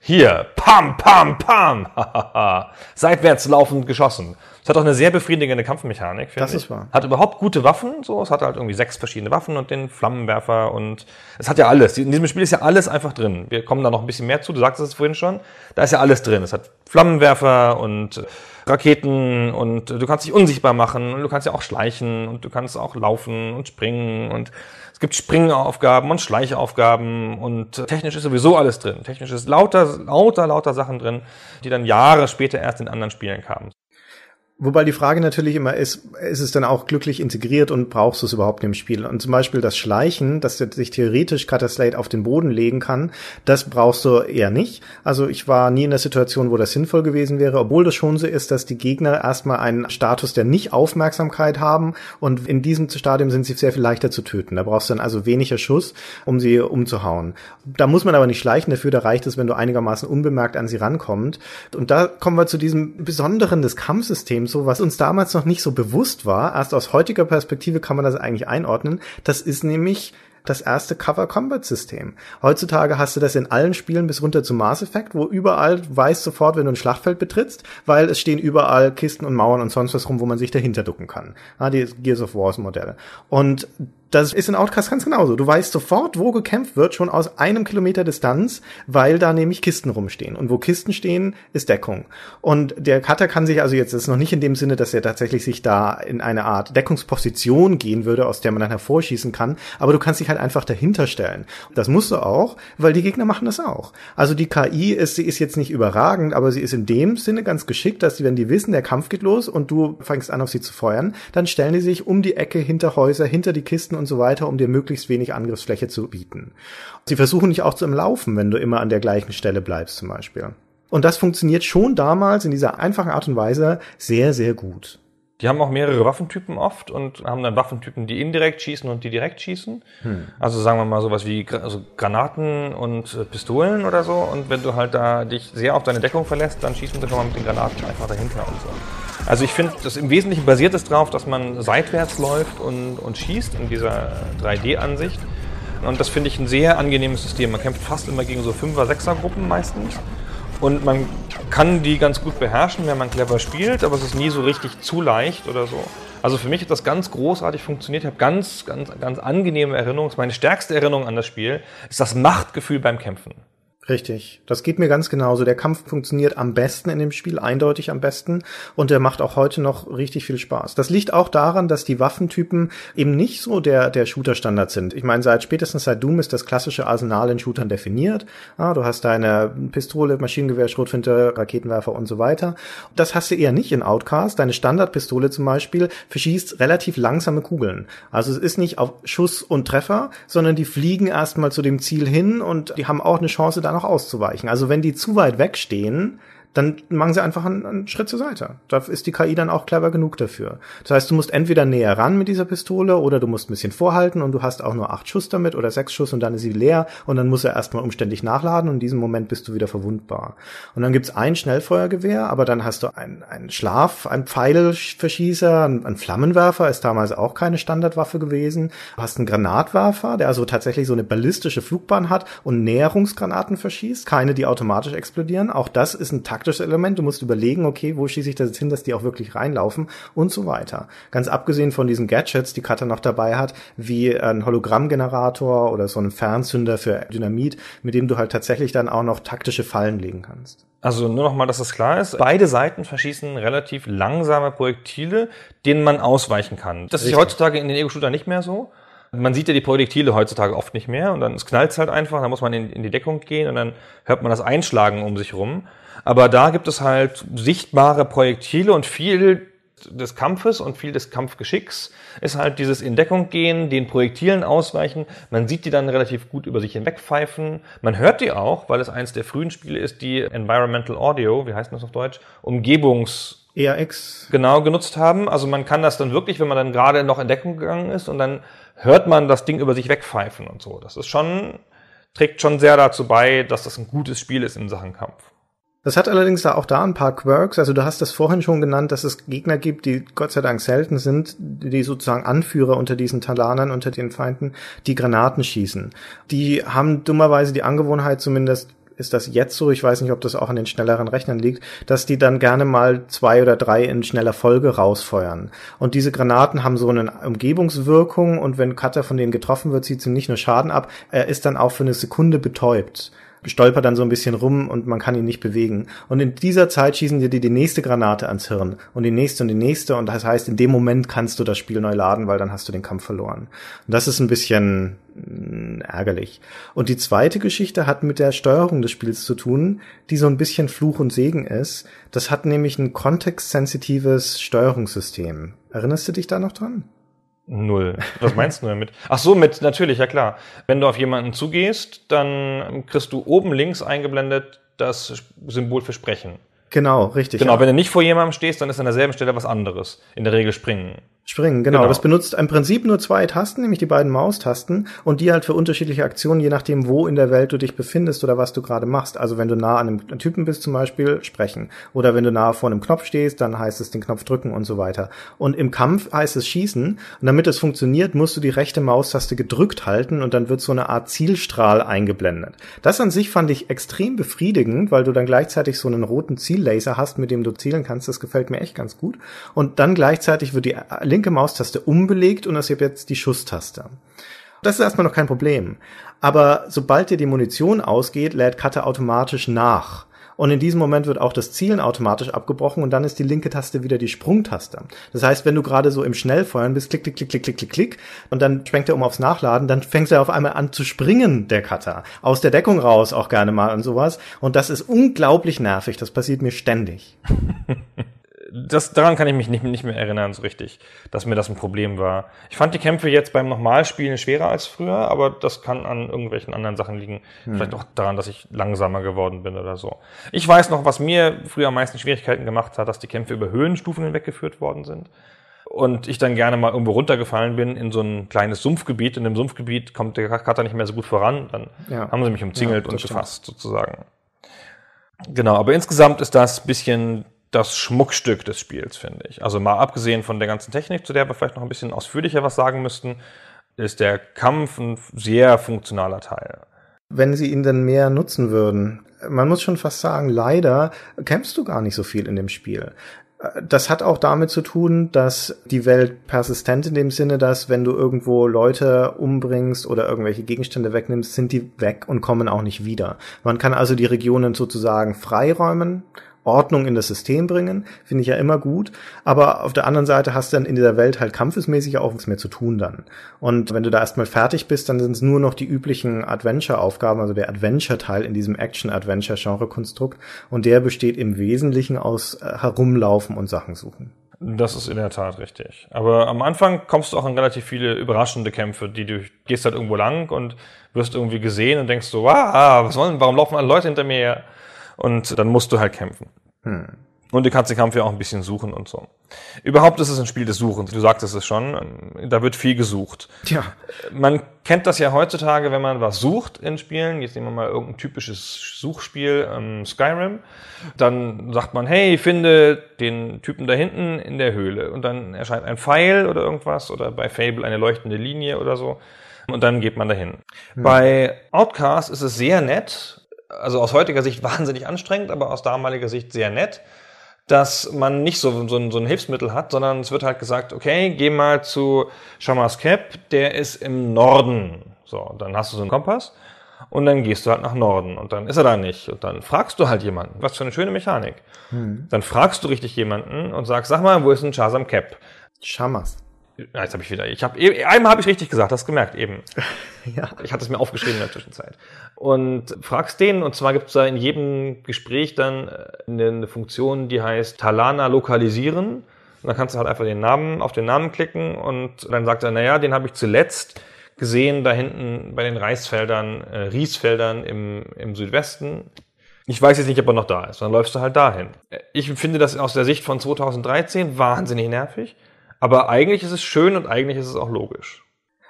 Hier, pam, pam, pam. Seitwärts laufend geschossen. Es hat auch eine sehr befriedigende Kampfmechanik. Das ich. ist wahr. Hat überhaupt gute Waffen. So, es hat halt irgendwie sechs verschiedene Waffen und den Flammenwerfer und es hat ja alles. In diesem Spiel ist ja alles einfach drin. Wir kommen da noch ein bisschen mehr zu. Du sagst es vorhin schon. Da ist ja alles drin. Es hat Flammenwerfer und Raketen und du kannst dich unsichtbar machen und du kannst ja auch schleichen und du kannst auch laufen und springen und es gibt Springaufgaben und Schleichaufgaben und technisch ist sowieso alles drin. Technisch ist lauter, lauter, lauter Sachen drin, die dann Jahre später erst in anderen Spielen kamen. Wobei die Frage natürlich immer ist, ist es dann auch glücklich integriert und brauchst du es überhaupt im Spiel? Und zum Beispiel das Schleichen, dass du sich theoretisch Cutter Slate auf den Boden legen kann, das brauchst du eher nicht. Also ich war nie in der Situation, wo das sinnvoll gewesen wäre, obwohl das schon so ist, dass die Gegner erstmal einen Status der Nicht-Aufmerksamkeit haben und in diesem Stadium sind sie sehr viel leichter zu töten. Da brauchst du dann also weniger Schuss, um sie umzuhauen. Da muss man aber nicht schleichen dafür, da reicht es, wenn du einigermaßen unbemerkt an sie rankommst. Und da kommen wir zu diesem Besonderen des Kampfsystems, so was uns damals noch nicht so bewusst war. Erst aus heutiger Perspektive kann man das eigentlich einordnen. Das ist nämlich das erste Cover-Combat-System. Heutzutage hast du das in allen Spielen bis runter zu Mass Effect, wo überall du weißt sofort, wenn du ein Schlachtfeld betrittst, weil es stehen überall Kisten und Mauern und sonst was rum, wo man sich dahinter ducken kann. Ja, die Gears of Wars Modelle. Und das ist in Outcast ganz genauso. Du weißt sofort, wo gekämpft wird, schon aus einem Kilometer Distanz, weil da nämlich Kisten rumstehen. Und wo Kisten stehen, ist Deckung. Und der Cutter kann sich also jetzt, das ist noch nicht in dem Sinne, dass er tatsächlich sich da in eine Art Deckungsposition gehen würde, aus der man dann hervorschießen kann, aber du kannst dich halt einfach dahinter stellen. Das musst du auch, weil die Gegner machen das auch. Also die KI ist, sie ist jetzt nicht überragend, aber sie ist in dem Sinne ganz geschickt, dass sie, wenn die wissen, der Kampf geht los und du fängst an, auf sie zu feuern, dann stellen die sich um die Ecke, hinter Häuser, hinter die Kisten und so weiter, um dir möglichst wenig Angriffsfläche zu bieten. Sie versuchen dich auch zu Laufen, wenn du immer an der gleichen Stelle bleibst zum Beispiel. Und das funktioniert schon damals in dieser einfachen Art und Weise sehr, sehr gut. Die haben auch mehrere Waffentypen oft und haben dann Waffentypen, die indirekt schießen und die direkt schießen. Hm. Also sagen wir mal sowas wie also Granaten und äh, Pistolen oder so. Und wenn du halt da dich sehr auf deine Deckung verlässt, dann schießen sie schon mal mit den Granaten einfach dahinter und so. Also ich finde, das im Wesentlichen basiert es darauf, dass man seitwärts läuft und, und schießt in dieser 3D-Ansicht. Und das finde ich ein sehr angenehmes System. Man kämpft fast immer gegen so 5er, 6er Gruppen meistens. Und man kann die ganz gut beherrschen, wenn man clever spielt, aber es ist nie so richtig zu leicht oder so. Also für mich hat das ganz großartig funktioniert. Ich habe ganz, ganz, ganz angenehme Erinnerungen. Meine stärkste Erinnerung an das Spiel ist das Machtgefühl beim Kämpfen. Richtig. Das geht mir ganz genauso. Der Kampf funktioniert am besten in dem Spiel, eindeutig am besten. Und der macht auch heute noch richtig viel Spaß. Das liegt auch daran, dass die Waffentypen eben nicht so der, der Shooter-Standard sind. Ich meine, seit spätestens seit Doom ist das klassische Arsenal in Shootern definiert. Ja, du hast deine Pistole, Maschinengewehr, Schrotfinte, Raketenwerfer und so weiter. Das hast du eher nicht in Outcast. Deine Standardpistole zum Beispiel verschießt relativ langsame Kugeln. Also es ist nicht auf Schuss und Treffer, sondern die fliegen erstmal zu dem Ziel hin und die haben auch eine Chance, dann noch auszuweichen. Also wenn die zu weit wegstehen, dann machen sie einfach einen, einen, Schritt zur Seite. Da ist die KI dann auch clever genug dafür. Das heißt, du musst entweder näher ran mit dieser Pistole oder du musst ein bisschen vorhalten und du hast auch nur acht Schuss damit oder sechs Schuss und dann ist sie leer und dann muss er erstmal umständlich nachladen und in diesem Moment bist du wieder verwundbar. Und dann gibt's ein Schnellfeuergewehr, aber dann hast du einen, einen Schlaf, einen Pfeilverschießer, einen Flammenwerfer, ist damals auch keine Standardwaffe gewesen. Du hast einen Granatwerfer, der also tatsächlich so eine ballistische Flugbahn hat und Näherungsgranaten verschießt, keine, die automatisch explodieren. Auch das ist ein Takt taktisches Element. Du musst überlegen, okay, wo schieße ich das jetzt hin, dass die auch wirklich reinlaufen und so weiter. Ganz abgesehen von diesen Gadgets, die Cutter noch dabei hat, wie ein Hologrammgenerator oder so ein Fernzünder für Dynamit, mit dem du halt tatsächlich dann auch noch taktische Fallen legen kannst. Also nur noch mal, dass das klar ist. Beide Seiten verschießen relativ langsame Projektile, denen man ausweichen kann. Das Richtig. ist heutzutage in den Ego-Shooter nicht mehr so. Man sieht ja die Projektile heutzutage oft nicht mehr und dann knallt es halt einfach, dann muss man in, in, die Deckung gehen und dann hört man das Einschlagen um sich rum. Aber da gibt es halt sichtbare Projektile und viel des Kampfes und viel des Kampfgeschicks ist halt dieses in Deckung gehen, den Projektilen ausweichen. Man sieht die dann relativ gut über sich hinwegpfeifen. Man hört die auch, weil es eins der frühen Spiele ist, die Environmental Audio, wie heißt das auf Deutsch, Umgebungs ERX. genau genutzt haben. Also man kann das dann wirklich, wenn man dann gerade noch in Deckung gegangen ist und dann hört man das Ding über sich wegpfeifen und so. Das ist schon, trägt schon sehr dazu bei, dass das ein gutes Spiel ist in Sachen Kampf. Das hat allerdings auch da ein paar Quirks. Also du hast das vorhin schon genannt, dass es Gegner gibt, die Gott sei Dank selten sind, die sozusagen Anführer unter diesen Talanern, unter den Feinden, die Granaten schießen. Die haben dummerweise die Angewohnheit, zumindest ist das jetzt so, ich weiß nicht, ob das auch an den schnelleren Rechnern liegt, dass die dann gerne mal zwei oder drei in schneller Folge rausfeuern. Und diese Granaten haben so eine Umgebungswirkung und wenn Cutter von denen getroffen wird, zieht sie nicht nur Schaden ab, er ist dann auch für eine Sekunde betäubt stolpert dann so ein bisschen rum und man kann ihn nicht bewegen. Und in dieser Zeit schießen dir die, die nächste Granate ans Hirn und die nächste und die nächste und das heißt, in dem Moment kannst du das Spiel neu laden, weil dann hast du den Kampf verloren. Und das ist ein bisschen mh, ärgerlich. Und die zweite Geschichte hat mit der Steuerung des Spiels zu tun, die so ein bisschen Fluch und Segen ist. Das hat nämlich ein kontextsensitives Steuerungssystem. Erinnerst du dich da noch dran? Null. Was meinst du damit? Ach so, mit, natürlich, ja klar. Wenn du auf jemanden zugehst, dann kriegst du oben links eingeblendet das Symbol für Sprechen. Genau, richtig. Genau, ja. wenn du nicht vor jemandem stehst, dann ist an derselben Stelle was anderes. In der Regel springen. Springen, genau. Genau. Das benutzt im Prinzip nur zwei Tasten, nämlich die beiden Maustasten und die halt für unterschiedliche Aktionen, je nachdem, wo in der Welt du dich befindest oder was du gerade machst. Also wenn du nah an einem Typen bist zum Beispiel, sprechen. Oder wenn du nah vor einem Knopf stehst, dann heißt es den Knopf drücken und so weiter. Und im Kampf heißt es schießen. Und damit es funktioniert, musst du die rechte Maustaste gedrückt halten und dann wird so eine Art Zielstrahl eingeblendet. Das an sich fand ich extrem befriedigend, weil du dann gleichzeitig so einen roten Ziellaser hast, mit dem du zielen kannst. Das gefällt mir echt ganz gut. Und dann gleichzeitig wird die linke Maustaste umbelegt und das ist jetzt die Schusstaste. Das ist erstmal noch kein Problem. Aber sobald dir die Munition ausgeht, lädt Cutter automatisch nach. Und in diesem Moment wird auch das Zielen automatisch abgebrochen und dann ist die linke Taste wieder die Sprungtaste. Das heißt, wenn du gerade so im Schnellfeuern bist, klick, klick, klick, klick, klick, klick, klick, und dann schwenkt er um aufs Nachladen, dann fängt er auf einmal an zu springen, der Cutter. Aus der Deckung raus auch gerne mal und sowas. Und das ist unglaublich nervig. Das passiert mir ständig. Das, daran kann ich mich nicht, nicht mehr erinnern, so richtig, dass mir das ein Problem war. Ich fand die Kämpfe jetzt beim Nochmalspielen schwerer als früher, aber das kann an irgendwelchen anderen Sachen liegen. Vielleicht auch daran, dass ich langsamer geworden bin oder so. Ich weiß noch, was mir früher am meisten Schwierigkeiten gemacht hat, dass die Kämpfe über Höhenstufen hinweggeführt worden sind. Und ich dann gerne mal irgendwo runtergefallen bin in so ein kleines Sumpfgebiet. In dem Sumpfgebiet kommt der Cutter nicht mehr so gut voran. Dann Ja. haben sie mich umzingelt Ja, und stimmt. gefasst, sozusagen. Genau, aber insgesamt ist das bisschen das Schmuckstück des Spiels, finde ich. Also mal abgesehen von der ganzen Technik, zu der wir vielleicht noch ein bisschen ausführlicher was sagen müssten, ist der Kampf ein sehr funktionaler Teil. Wenn sie ihn denn mehr nutzen würden. Man muss schon fast sagen, leider kämpfst du gar nicht so viel in dem Spiel. Das hat auch damit zu tun, dass die Welt persistent in dem Sinne, dass wenn du irgendwo Leute umbringst oder irgendwelche Gegenstände wegnimmst, sind die weg und kommen auch nicht wieder. Man kann also die Regionen sozusagen freiräumen, Ordnung in das System bringen, finde ich ja immer gut. Aber auf der anderen Seite hast du dann in dieser Welt halt kampfesmäßig auch nichts mehr zu tun dann. Und wenn du da erstmal fertig bist, dann sind es nur noch die üblichen Adventure-Aufgaben, also der Adventure-Teil in diesem Action-Adventure-Genre-Konstrukt. Und der besteht im Wesentlichen aus äh, Herumlaufen und Sachen suchen. Das ist in der Tat richtig. Aber am Anfang kommst du auch in relativ viele überraschende Kämpfe, die du gehst halt irgendwo lang und wirst irgendwie gesehen und denkst so, wow, was wollen, warum laufen alle Leute hinter mir her? Und dann musst du halt kämpfen. Und du kannst den Kampf ja auch ein bisschen suchen und so. Überhaupt ist es ein Spiel des Suchens. Du sagtest es schon, da wird viel gesucht. Tja, Man kennt das ja heutzutage, wenn man was sucht in Spielen. Jetzt nehmen wir mal irgendein typisches Suchspiel, ähm, Skyrim. Dann sagt man, hey, finde den Typen da hinten in der Höhle. Und dann erscheint ein Pfeil oder irgendwas oder bei Fable eine leuchtende Linie oder so. Und dann geht man dahin. Bei Outcast ist es sehr nett, also aus heutiger Sicht wahnsinnig anstrengend, aber aus damaliger Sicht sehr nett, dass man nicht so, so, ein, so ein Hilfsmittel hat, sondern es wird halt gesagt, okay, geh mal zu Shamas Cap, der ist im Norden. So, dann hast du so einen Kompass und dann gehst du halt nach Norden und dann ist er da nicht. Und dann fragst du halt jemanden, was für eine schöne Mechanik. Dann fragst du richtig jemanden und sagst, sag mal, wo ist denn Shazam Cap? Schamas. Jetzt habe ich wieder, ich habe einmal habe ich richtig gesagt, hast gemerkt eben. Ja. Ich hatte es mir aufgeschrieben in der Zwischenzeit. Und fragst den, und zwar gibt es da in jedem Gespräch dann äh, eine, eine Funktion, die heißt Talana lokalisieren. Und dann kannst du halt einfach den Namen, auf den Namen klicken und dann sagt er, naja, den habe ich zuletzt gesehen da hinten bei den Reisfeldern, äh, Riesfeldern im, im Südwesten. Ich weiß jetzt nicht, ob er noch da ist. Dann läufst du halt dahin. Ich finde das aus der Sicht von 2013 wahnsinnig nervig. Aber eigentlich ist es schön und eigentlich ist es auch logisch.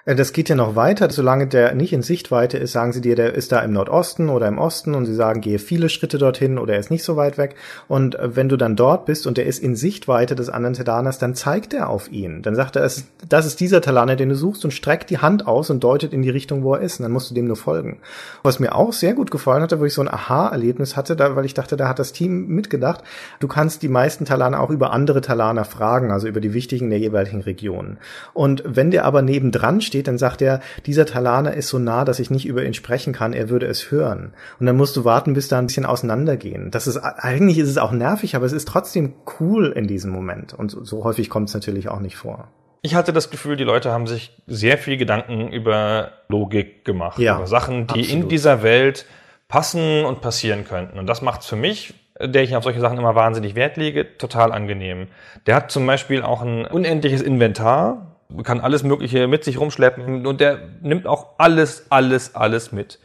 Äh, Das geht ja noch weiter. Solange der nicht in Sichtweite ist, sagen sie dir, der ist da im Nordosten oder im Osten und sie sagen, gehe viele Schritte dorthin oder er ist nicht so weit weg. Und äh, wenn du dann dort bist und der ist in Sichtweite des anderen Talaners, dann zeigt er auf ihn. Dann sagt er, das ist dieser Talaner, den du suchst und streckt die Hand aus und deutet in die Richtung, wo er ist. Und dann musst du dem nur folgen. Was mir auch sehr gut gefallen hatte, wo ich so ein Aha-Erlebnis hatte, da, weil ich dachte, da hat das Team mitgedacht. Du kannst die meisten Talaner auch über andere Talaner fragen, also über die wichtigen der jeweiligen Regionen. Und wenn der aber nebendran steht, dann sagt er, dieser Talaner ist so nah, dass ich nicht über ihn sprechen kann, er würde es hören. Und dann musst du warten, bis da ein bisschen auseinandergehen. Das ist, eigentlich ist es auch nervig, aber es ist trotzdem cool in diesem Moment. Und so, so häufig kommt es natürlich auch nicht vor. Ich hatte das Gefühl, die Leute haben sich sehr viel Gedanken über Logik gemacht, Ja, über Sachen, die in absolut. dieser Welt passen und passieren könnten. Und das macht es für mich, der ich auf solche Sachen immer wahnsinnig Wert lege, total angenehm. Der hat zum Beispiel auch ein unendliches Inventar, kann alles Mögliche mit sich rumschleppen und der nimmt auch alles, alles, alles mit.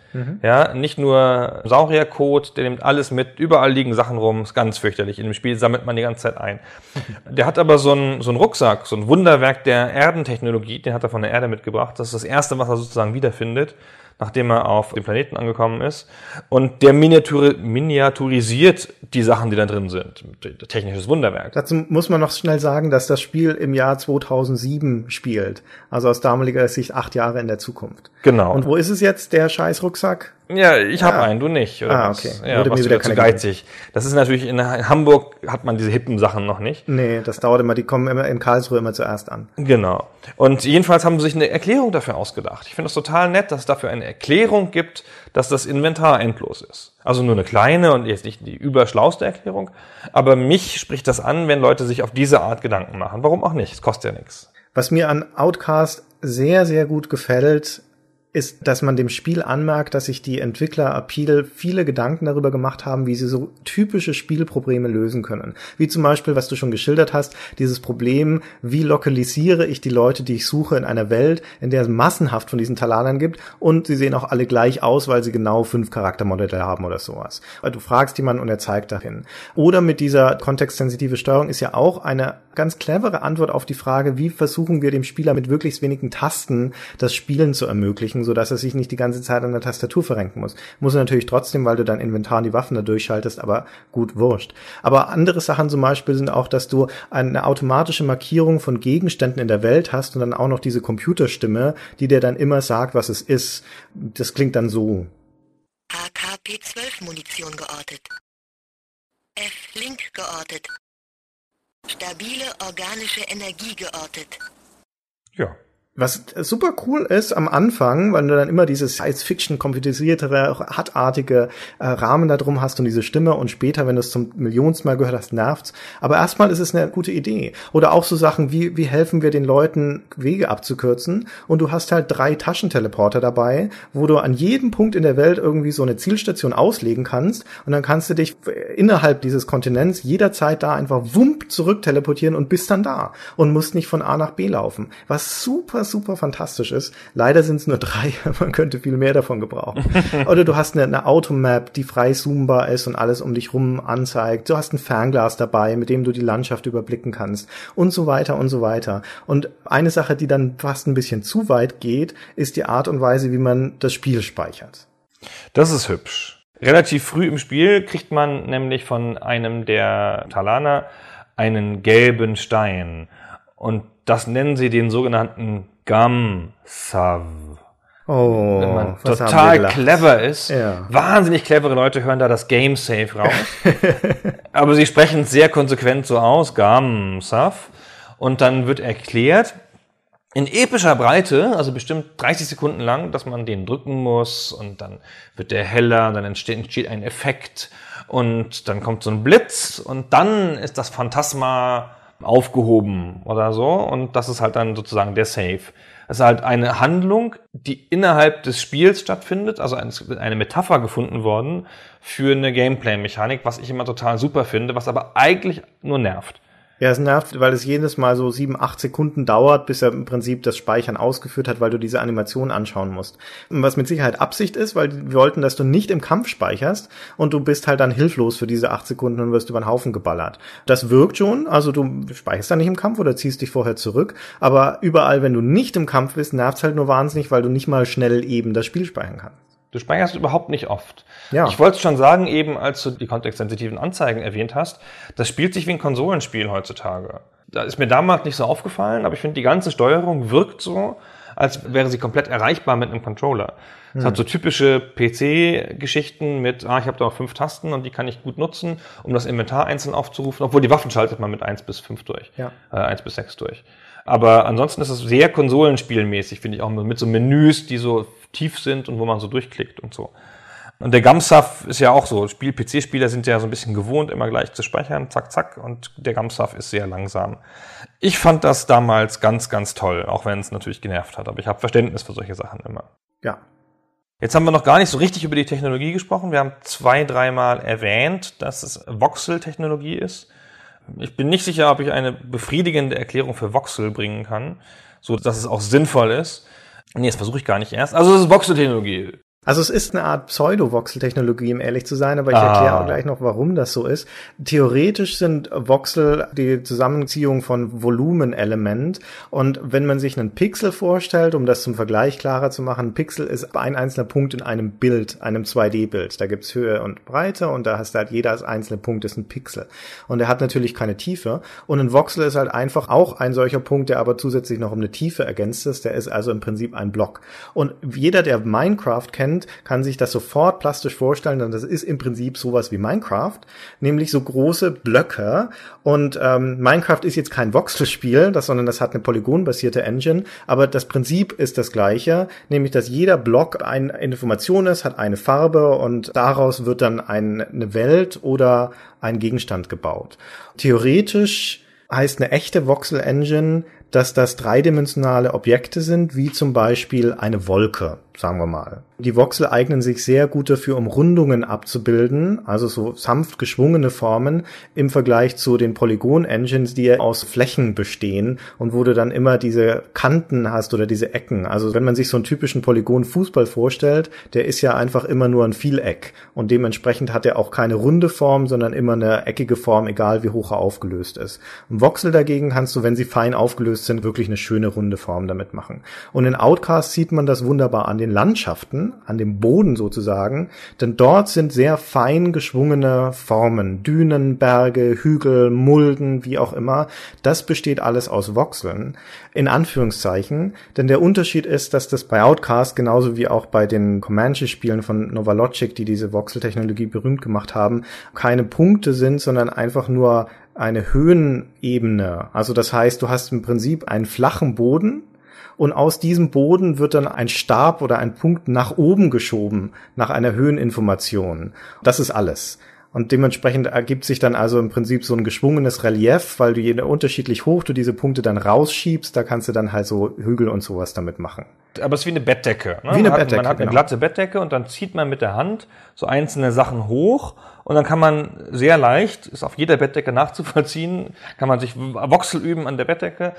Ja, nicht nur Saurierkot, der nimmt alles mit, überall liegen Sachen rum, ist ganz fürchterlich. In dem Spiel sammelt man die ganze Zeit ein. Der hat aber so einen, so einen Rucksack, so ein Wunderwerk der Erdentechnologie, den hat er von der Erde mitgebracht. Das ist das erste, was er sozusagen wiederfindet, nachdem er auf dem Planeten angekommen ist. Und der miniaturi miniaturisiert die Sachen, die da drin sind. Technisches Wunderwerk. Dazu muss man noch schnell sagen, dass das Spiel im Jahr 2007 spielt. Also aus damaliger Sicht acht Jahre in der Zukunft. Genau. Und wo ist es jetzt, der scheiß Rucksack? Ja, ich habe Ah. einen, du nicht. Oder Ah, was? okay. Ja, Würde mir wieder zu geizig. Das ist natürlich in Hamburg hat man diese hippen Sachen noch nicht. Nee, das dauert immer, die kommen immer in Karlsruhe immer zuerst an. Genau. Und jedenfalls haben sie sich eine Erklärung dafür ausgedacht. Ich finde es total nett, dass es dafür eine Erklärung gibt, dass das Inventar endlos ist. Also nur eine kleine und jetzt nicht die überschlauste Erklärung. Aber mich spricht das an, wenn Leute sich auf diese Art Gedanken machen. Warum auch nicht? Es kostet ja nichts. Was mir an Outcast sehr, sehr gut gefällt, ist, dass man dem Spiel anmerkt, dass sich die Entwickler Appeal viele Gedanken darüber gemacht haben, wie sie so typische Spielprobleme lösen können. Wie zum Beispiel, was du schon geschildert hast, dieses Problem, wie lokalisiere ich die Leute, die ich suche in einer Welt, in der es massenhaft von diesen Talanern gibt und sie sehen auch alle gleich aus, weil sie genau fünf Charaktermodelle haben oder sowas. Weil du fragst jemanden und er zeigt dahin. Oder mit dieser kontextsensitive Steuerung ist ja auch eine ganz clevere Antwort auf die Frage, wie versuchen wir dem Spieler mit möglichst wenigen Tasten das Spielen zu ermöglichen, so dass er sich nicht die ganze Zeit an der Tastatur verrenken muss. Muss er natürlich trotzdem, weil du dein Inventar und die Waffen da durchschaltest, aber gut, wurscht. Aber andere Sachen zum Beispiel sind auch, dass du eine automatische Markierung von Gegenständen in der Welt hast und dann auch noch diese Computerstimme, die dir dann immer sagt, was es ist. Das klingt dann so. AKP-12-Munition geortet. F-Link geortet. Stabile organische Energie geortet. Ja. Was super cool ist am Anfang, weil du dann immer dieses Science-Fiction, komputerisiertere, hartartige äh, Rahmen da drum hast und diese Stimme und später, wenn du es zum millionsten Mal gehört hast, nervt's. Aber erstmal ist es eine gute Idee. Oder auch so Sachen wie, wie helfen wir den Leuten, Wege abzukürzen? Und du hast halt drei Taschenteleporter dabei, wo du an jedem Punkt in der Welt irgendwie so eine Zielstation auslegen kannst und dann kannst du dich innerhalb dieses Kontinents jederzeit da einfach wump zurück teleportieren und bist dann da und musst nicht von A nach B laufen. Was super, super fantastisch ist. Leider sind es nur drei, man könnte viel mehr davon gebrauchen. Oder du hast eine, eine Automap, die frei zoombar ist und alles um dich rum anzeigt. Du hast ein Fernglas dabei, mit dem du die Landschaft überblicken kannst und so weiter und so weiter. Und eine Sache, die dann fast ein bisschen zu weit geht, ist die Art und Weise, wie man das Spiel speichert. Das ist hübsch. Relativ früh im Spiel kriegt man nämlich von einem der Talaner einen gelben Stein. Und das nennen sie den sogenannten Gam-Sav. Oh, Wenn man total clever ist. Ja. Wahnsinnig clevere Leute hören da das Game Safe raus. Aber sie sprechen es sehr konsequent so aus, Gam-Sav. Und dann wird erklärt, in epischer Breite, also bestimmt 30 Sekunden lang, dass man den drücken muss und dann wird der heller, dann entsteht, entsteht ein Effekt und dann kommt so ein Blitz und dann ist das Phantasma aufgehoben oder so und das ist halt dann sozusagen der Save. Es ist halt eine Handlung, die innerhalb des Spiels stattfindet, also eine Metapher gefunden worden für eine Gameplay-Mechanik, was ich immer total super finde, was aber eigentlich nur nervt. Ja, es nervt, weil es jedes Mal so sieben, acht Sekunden dauert, bis er im Prinzip das Speichern ausgeführt hat, weil du diese Animation anschauen musst. Was mit Sicherheit Absicht ist, weil wir wollten, dass du nicht im Kampf speicherst und du bist halt dann hilflos für diese acht Sekunden und wirst über den Haufen geballert. Das wirkt schon, also du speicherst dann nicht im Kampf oder ziehst dich vorher zurück, aber überall, wenn du nicht im Kampf bist, nervt halt nur wahnsinnig, weil du nicht mal schnell eben das Spiel speichern kannst. Du speicherst überhaupt nicht oft. Ja. Ich wollte schon sagen, eben als du die kontextsensitiven Anzeigen erwähnt hast, das spielt sich wie ein Konsolenspiel heutzutage. Da ist mir damals nicht so aufgefallen, aber ich finde, die ganze Steuerung wirkt so, als wäre sie komplett erreichbar mit einem Controller. Es hat so typische PC-Geschichten mit, ah, ich habe da auch fünf Tasten und die kann ich gut nutzen, um das Inventar einzeln aufzurufen, obwohl die Waffen schaltet man mit eins bis fünf durch, Ja. äh, eins bis sechs durch. Aber ansonsten ist es sehr konsolenspielmäßig, finde ich auch, mit so Menüs, die so tief sind und wo man so durchklickt und so. Und der Gamsaf ist ja auch so. Spiel, PC-Spieler sind ja so ein bisschen gewohnt, immer gleich zu speichern, zack, zack. Und der Gamsaf ist sehr langsam. Ich fand das damals ganz, ganz toll, auch wenn es natürlich genervt hat. Aber ich habe Verständnis für solche Sachen immer. Ja. Jetzt haben wir noch gar nicht so richtig über die Technologie gesprochen. Wir haben zwei, dreimal erwähnt, dass es Voxel-Technologie ist. Ich bin nicht sicher, ob ich eine befriedigende Erklärung für Voxel bringen kann, so dass es auch sinnvoll ist. Nee, das versuche ich gar nicht erst. Also es ist Voxel-Technologie. Also es ist eine Art Pseudo-Voxel-Technologie, um ehrlich zu sein, aber ich Ah. erkläre auch gleich noch, warum das so ist. Theoretisch sind Voxel die Zusammenziehung von Volumenelement und wenn man sich einen Pixel vorstellt, um das zum Vergleich klarer zu machen, ein Pixel ist ein einzelner Punkt in einem Bild, einem 2D-Bild. Da gibt's Höhe und Breite und da hast du halt jeder als einzelne Punkt ist ein Pixel. Und er hat natürlich keine Tiefe. Und ein Voxel ist halt einfach auch ein solcher Punkt, der aber zusätzlich noch um eine Tiefe ergänzt ist. Der ist also im Prinzip ein Block. Und jeder, der Minecraft kennt, kann sich das sofort plastisch vorstellen, denn das ist im Prinzip sowas wie Minecraft, nämlich so große Blöcke. Und ähm, Minecraft ist jetzt kein Voxelspiel, das, sondern das hat eine polygonbasierte Engine, aber das Prinzip ist das gleiche, nämlich dass jeder Block eine Information ist, hat eine Farbe und daraus wird dann ein, eine Welt oder ein Gegenstand gebaut. Theoretisch heißt eine echte Voxel-Engine, dass das dreidimensionale Objekte sind, wie zum Beispiel eine Wolke, sagen wir mal. Die Voxel eignen sich sehr gut dafür, um Rundungen abzubilden, also so sanft geschwungene Formen im Vergleich zu den Polygon-Engines, die ja aus Flächen bestehen und wo du dann immer diese Kanten hast oder diese Ecken. Also wenn man sich so einen typischen Polygon-Fußball vorstellt, der ist ja einfach immer nur ein Vieleck und dementsprechend hat er auch keine runde Form, sondern immer eine eckige Form, egal wie hoch er aufgelöst ist. Ein Voxel dagegen kannst du, wenn sie fein aufgelöst sind, wirklich eine schöne runde Form damit machen. Und in Outcast sieht man das wunderbar an den Landschaften, an dem Boden sozusagen, denn dort sind sehr fein geschwungene Formen, Dünen, Berge, Hügel, Mulden, wie auch immer. Das besteht alles aus Voxeln, in Anführungszeichen, denn der Unterschied ist, dass das bei Outcast genauso wie auch bei den Comanche-Spielen von Novalogic, die diese Voxel-Technologie berühmt gemacht haben, keine Punkte sind, sondern einfach nur eine Höhenebene. Also das heißt, du hast im Prinzip einen flachen Boden und aus diesem Boden wird dann ein Stab oder ein Punkt nach oben geschoben, nach einer Höheninformation. Das ist alles. Und dementsprechend ergibt sich dann also im Prinzip so ein geschwungenes Relief, weil du je unterschiedlich hoch du diese Punkte dann rausschiebst, da kannst du dann halt so Hügel und sowas damit machen. Aber es ist wie eine Bettdecke. Ne? Wie eine man hat, Bettdecke, Man hat eine genau. glatte Bettdecke und dann zieht man mit der Hand so einzelne Sachen hoch und dann kann man sehr leicht, ist auf jeder Bettdecke nachzuvollziehen, kann man sich Voxel üben an der Bettdecke,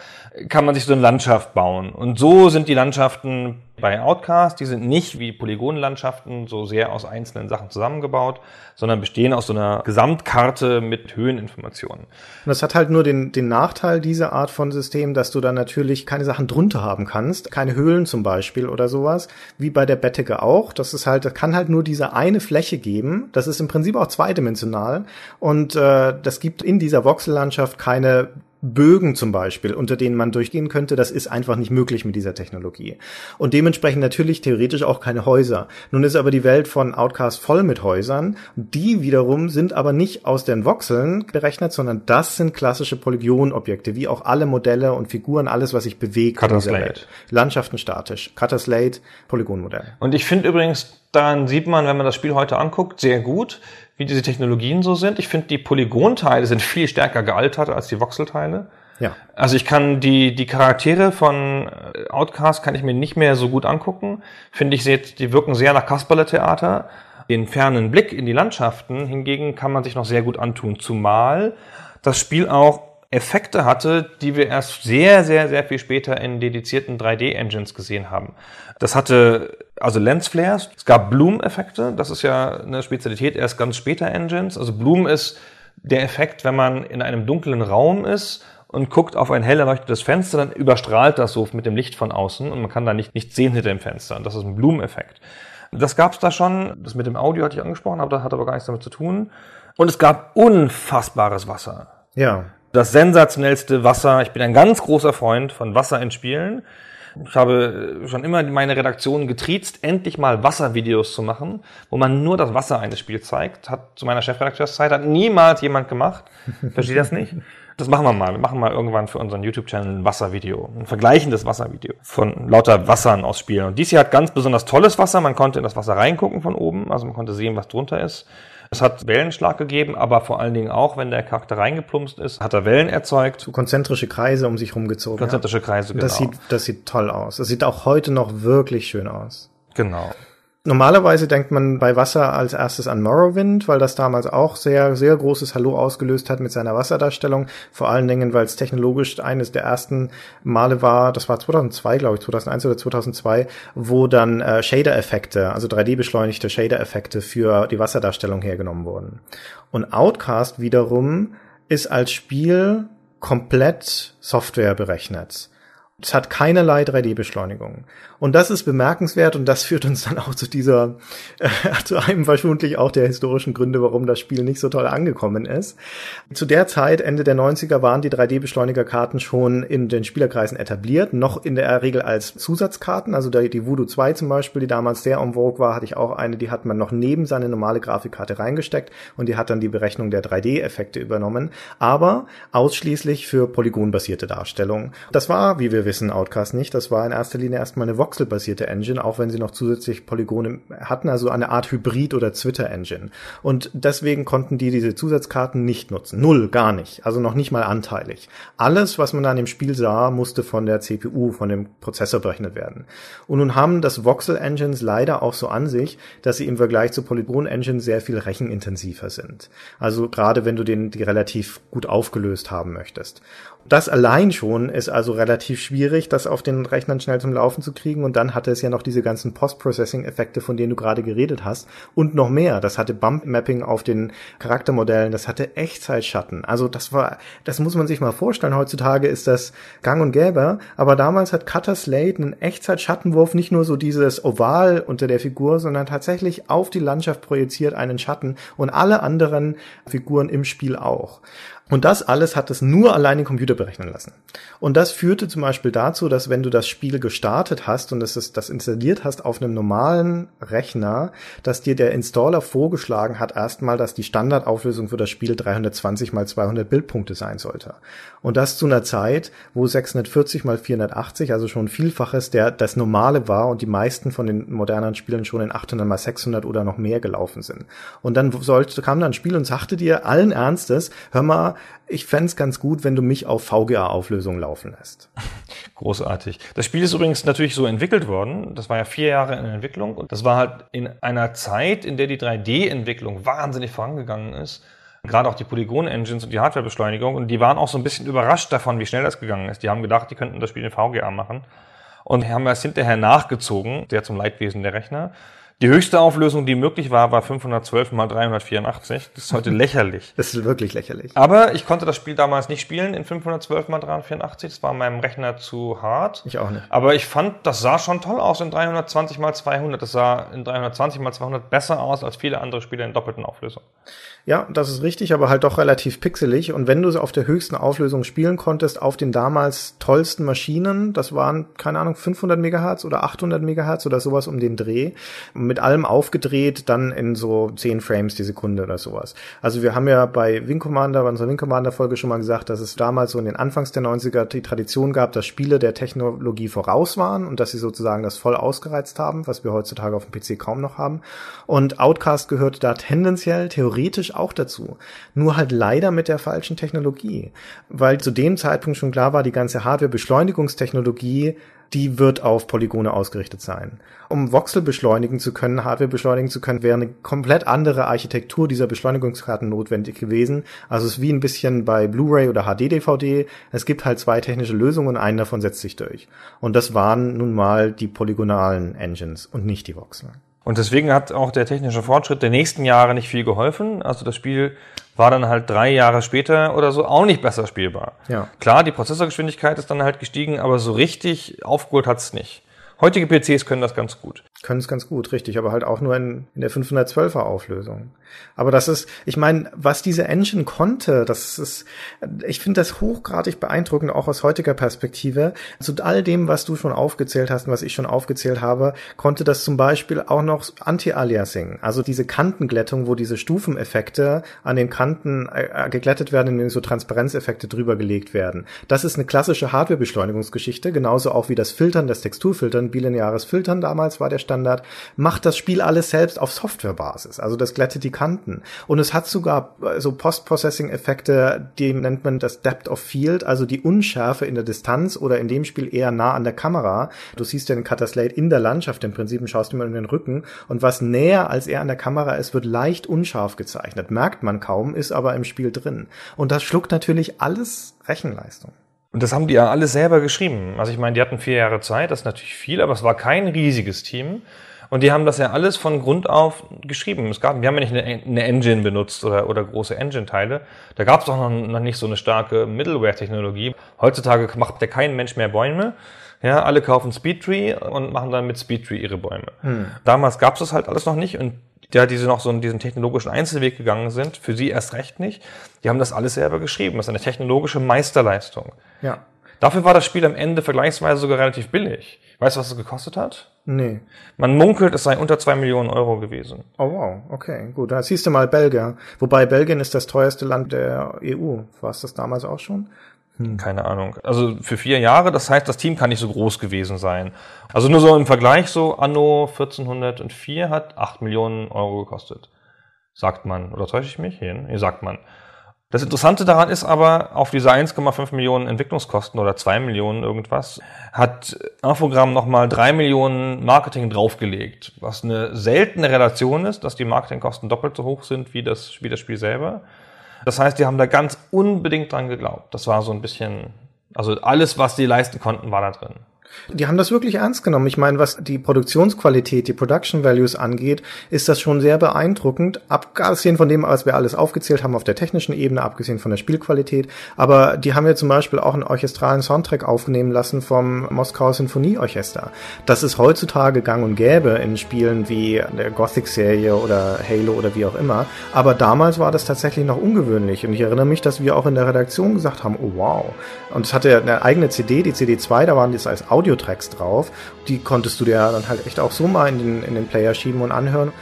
kann man sich so eine Landschaft bauen. Und so sind die Landschaften bei Outcast, die sind nicht wie Polygonlandschaften so sehr aus einzelnen Sachen zusammengebaut, sondern bestehen aus so einer Gesamtkarte mit Höheninformationen. Und das hat halt nur den, den Nachteil dieser Art von System, dass du dann natürlich keine Sachen drunter haben kannst, keine Höhlen zum Beispiel oder sowas, wie bei der Bettdecke auch. Das ist halt, das kann halt nur diese eine Fläche geben. Das ist im Prinzip auch zweidimensional und äh, das gibt in dieser Voxellandschaft keine Bögen zum Beispiel, unter denen man durchgehen könnte, das ist einfach nicht möglich mit dieser Technologie. Und dementsprechend natürlich theoretisch auch keine Häuser. Nun ist aber die Welt von Outcast voll mit Häusern. Die wiederum sind aber nicht aus den Voxeln berechnet, sondern das sind klassische Polygonobjekte, wie auch alle Modelle und Figuren, alles, was sich bewegt. in Cutter dieser Slate. Welt. Landschaften statisch. Cutter Slate, Polygonmodell. Und ich finde übrigens, daran sieht man, wenn man das Spiel heute anguckt, sehr gut, wie diese Technologien so sind. Ich finde, die Polygonteile sind viel stärker gealtert als die Voxelteile. Ja. Also ich kann die, die Charaktere von äh, Outcast kann ich mir nicht mehr so gut angucken. Finde ich, die wirken sehr nach Kasperle-Theater. Den fernen Blick in die Landschaften hingegen kann man sich noch sehr gut antun. Zumal das Spiel auch Effekte hatte, die wir erst sehr, sehr, sehr viel später in dedizierten 3D-Engines gesehen haben. Das hatte also Lensflares, es gab Bloom-Effekte, das ist ja eine Spezialität erst ganz später Engines. Also Bloom ist der Effekt, wenn man in einem dunklen Raum ist und guckt auf ein hell erleuchtetes Fenster, dann überstrahlt das so mit dem Licht von außen und man kann da nicht, nicht sehen hinter dem Fenster. Und das ist ein Bloom-Effekt. Das gab es da schon, das mit dem Audio hatte ich angesprochen, aber das hat aber gar nichts damit zu tun. Und es gab unfassbares Wasser. Ja. Das sensationellste Wasser. Ich bin ein ganz großer Freund von Wasser in Spielen. Ich habe schon immer meine Redaktion getriezt, endlich mal Wasservideos zu machen, wo man nur das Wasser eines Spiels zeigt. Hat zu meiner Chefredakteurszeit hat niemals jemand gemacht. Verstehe das nicht? Das machen wir mal. Wir machen mal irgendwann für unseren YouTube-Channel ein Wasservideo. Ein vergleichendes Wasservideo von lauter Wassern aus Spielen. Und dies hier hat ganz besonders tolles Wasser. Man konnte in das Wasser reingucken von oben. Also man konnte sehen, was drunter ist. Es hat Wellenschlag gegeben, aber vor allen Dingen auch, wenn der Charakter reingeplumpst ist, hat er Wellen erzeugt. So konzentrische Kreise um sich rumgezogen. Konzentrische Kreise, genau. Das sieht, das sieht toll aus. Das sieht auch heute noch wirklich schön aus. Genau. Normalerweise denkt man bei Wasser als erstes an Morrowind, weil das damals auch sehr, sehr großes Hallo ausgelöst hat mit seiner Wasserdarstellung. Vor allen Dingen, weil es technologisch eines der ersten Male war, das war 2002, glaube ich, 2001 oder 2002, wo dann äh, Shader-Effekte, also 3D-beschleunigte Shader-Effekte für die Wasserdarstellung hergenommen wurden. Und Outcast wiederum ist als Spiel komplett Software berechnet. Es hat keinerlei 3D-Beschleunigung. Und das ist bemerkenswert und das führt uns dann auch zu dieser, äh, zu einem verschwundlich auch der historischen Gründe, warum das Spiel nicht so toll angekommen ist. Zu der Zeit, Ende der 90er, waren die 3D-Beschleunigerkarten schon in den Spielerkreisen etabliert, noch in der Regel als Zusatzkarten. Also die Voodoo 2 zum Beispiel, die damals sehr en vogue war, hatte ich auch eine, die hat man noch neben seine normale Grafikkarte reingesteckt und die hat dann die Berechnung der 3D-Effekte übernommen, aber ausschließlich für polygonbasierte Darstellung. Das war, wie wir wissen, Outcast nicht. Das war in erster Linie erstmal eine voxelbasierte Engine, auch wenn sie noch zusätzlich Polygone hatten, also eine Art Hybrid- oder Twitter-Engine. Und deswegen konnten die diese Zusatzkarten nicht nutzen. Null, gar nicht. Also noch nicht mal anteilig. Alles, was man dann im Spiel sah, musste von der CPU, von dem Prozessor berechnet werden. Und nun haben das Voxel-Engines leider auch so an sich, dass sie im Vergleich zu Polygon-Engines sehr viel rechenintensiver sind. Also gerade wenn du den die relativ gut aufgelöst haben möchtest. Das allein schon ist also relativ schwierig, das auf den Rechnern schnell zum Laufen zu kriegen. Und dann hatte es ja noch diese ganzen Post-Processing-Effekte, von denen du gerade geredet hast. Und noch mehr. Das hatte Bump-Mapping auf den Charaktermodellen. Das hatte Echtzeitschatten. Also das war, das muss man sich mal vorstellen. Heutzutage ist das gang und gäbe. Aber damals hat Cutter Slate einen Echtzeitschattenwurf nicht nur so dieses Oval unter der Figur, sondern tatsächlich auf die Landschaft projiziert einen Schatten und alle anderen Figuren im Spiel auch. Und das alles hat es nur allein den Computer berechnen lassen. Und das führte zum Beispiel dazu, dass wenn du das Spiel gestartet hast und das, das installiert hast auf einem normalen Rechner, dass dir der Installer vorgeschlagen hat erstmal, dass die Standardauflösung für das Spiel 320 mal 200 Bildpunkte sein sollte. Und das zu einer Zeit, wo 640 mal 480, also schon Vielfaches der das Normale war und die meisten von den modernen Spielen schon in 800 mal 600 oder noch mehr gelaufen sind. Und dann sollte, kam dann ein Spiel und sagte dir allen Ernstes, hör mal, ich fände ganz gut, wenn du mich auf VGA-Auflösung laufen lässt. Großartig. Das Spiel ist übrigens natürlich so entwickelt worden. Das war ja vier Jahre in Entwicklung und das war halt in einer Zeit, in der die 3D-Entwicklung wahnsinnig vorangegangen ist. Gerade auch die Polygon-Engines und die Hardwarebeschleunigung. Und die waren auch so ein bisschen überrascht davon, wie schnell das gegangen ist. Die haben gedacht, die könnten das Spiel in VGA machen. Und haben es hinterher nachgezogen, der zum Leidwesen der Rechner. Die höchste Auflösung, die möglich war, war 512 mal 384. Das ist heute lächerlich. Das ist wirklich lächerlich. Aber ich konnte das Spiel damals nicht spielen in 512 mal 384. Das war meinem Rechner zu hart. Ich auch nicht. Aber ich fand, das sah schon toll aus in 320 mal 200. Das sah in 320 mal 200 besser aus als viele andere Spiele in doppelten Auflösung. Ja, das ist richtig, aber halt doch relativ pixelig. Und wenn du es auf der höchsten Auflösung spielen konntest, auf den damals tollsten Maschinen, das waren, keine Ahnung, 500 Megahertz oder 800 Megahertz oder sowas um den Dreh, mit allem aufgedreht, dann in so 10 Frames die Sekunde oder sowas. Also wir haben ja bei Wing Commander, bei unserer Wing Commander Folge schon mal gesagt, dass es damals so in den Anfangs der 90er die Tradition gab, dass Spiele der Technologie voraus waren und dass sie sozusagen das voll ausgereizt haben, was wir heutzutage auf dem PC kaum noch haben. Und Outcast gehört da tendenziell theoretisch auch dazu. Nur halt leider mit der falschen Technologie. Weil zu dem Zeitpunkt schon klar war, die ganze Hardware-Beschleunigungstechnologie die wird auf Polygone ausgerichtet sein. Um Voxel beschleunigen zu können, Hardware beschleunigen zu können, wäre eine komplett andere Architektur dieser Beschleunigungskarten notwendig gewesen. Also es ist wie ein bisschen bei Blu-ray oder HD-DVD. Es gibt halt zwei technische Lösungen, einen davon setzt sich durch. Und das waren nun mal die polygonalen Engines und nicht die Voxel. Und deswegen hat auch der technische Fortschritt der nächsten Jahre nicht viel geholfen. Also das Spiel war dann halt drei Jahre später oder so auch nicht besser spielbar. Ja. Klar, die Prozessorgeschwindigkeit ist dann halt gestiegen, aber so richtig aufgeholt hat's nicht. Heutige PCs können das ganz gut. Können es ganz gut, richtig, aber halt auch nur in, in der 512er Auflösung. Aber das ist, ich meine, was diese Engine konnte, das ist, ich finde das hochgradig beeindruckend, auch aus heutiger Perspektive. Zu all dem, was du schon aufgezählt hast und was ich schon aufgezählt habe, konnte das zum Beispiel auch noch Anti-Aliasing, also diese Kantenglättung, wo diese Stufeneffekte an den Kanten äh, geglättet werden, indem so Transparenzeffekte drüber gelegt werden. Das ist eine klassische Hardware-Beschleunigungsgeschichte, genauso auch wie das Filtern, das Texturfiltern, bilineares Filtern damals war der Standard, macht das Spiel alles selbst auf Softwarebasis. Also das glättet die Kanten. Und es hat sogar so Post-Processing-Effekte, die nennt man das Depth of Field, also die Unschärfe in der Distanz oder in dem Spiel eher nah an der Kamera. Du siehst den Cutter Slate in der Landschaft im Prinzip und schaust immer in den Rücken. Und was näher als er an der Kamera ist, wird leicht unscharf gezeichnet. Merkt man kaum, ist aber im Spiel drin. Und das schluckt natürlich alles Rechenleistung. Und das haben die ja alles selber geschrieben. Also ich meine, die hatten vier Jahre Zeit, das ist natürlich viel, aber es war kein riesiges Team. Und die haben das ja alles von Grund auf geschrieben. Es gab, wir haben ja nicht eine, eine Engine benutzt oder, oder große Engine-Teile. Da gab es auch noch, noch nicht so eine starke Middleware-Technologie. Heutzutage macht ja kein Mensch mehr Bäume. Ja, alle kaufen Speedtree und machen dann mit Speedtree ihre Bäume. Hm. Damals gab es das halt alles noch nicht und ja, die noch so diesen technologischen Einzelweg gegangen sind, für sie erst recht nicht. Die haben das alles selber geschrieben. Das ist eine technologische Meisterleistung. Ja. Dafür war das Spiel am Ende vergleichsweise sogar relativ billig. Weißt du, was es gekostet hat? Nee. Man munkelt, es sei unter zwei Millionen Euro gewesen. Oh wow, okay, gut. Da siehst du mal Belgier. Wobei Belgien ist das teuerste Land der EU. War es das damals auch schon? Keine Ahnung. Also für vier Jahre, das heißt, das Team kann nicht so groß gewesen sein. Also nur so im Vergleich, so Anno 1404 hat 8 Millionen Euro gekostet. Sagt man. Oder täusche ich mich? Hier, nee, sagt man. Das Interessante daran ist aber, auf diese 1,5 Millionen Entwicklungskosten oder 2 Millionen irgendwas, hat Infogramm nochmal 3 Millionen Marketing draufgelegt, was eine seltene Relation ist, dass die Marketingkosten doppelt so hoch sind wie das, wie das Spiel selber. Das heißt, die haben da ganz unbedingt dran geglaubt. Das war so ein bisschen, also alles, was die leisten konnten, war da drin. Die haben das wirklich ernst genommen. Ich meine, was die Produktionsqualität, die Production Values angeht, ist das schon sehr beeindruckend. Abgesehen von dem, was wir alles aufgezählt haben auf der technischen Ebene, abgesehen von der Spielqualität. Aber die haben ja zum Beispiel auch einen orchestralen Soundtrack aufnehmen lassen vom Moskauer Sinfonieorchester. Das ist heutzutage gang und gäbe in Spielen wie der Gothic-Serie oder Halo oder wie auch immer. Aber damals war das tatsächlich noch ungewöhnlich. Und ich erinnere mich, dass wir auch in der Redaktion gesagt haben, oh wow. Und es hatte eine eigene CD, die CD2, da waren das als Audiotracks drauf. Die konntest du dir dann halt echt auch so mal in den, in den Player schieben und anhören.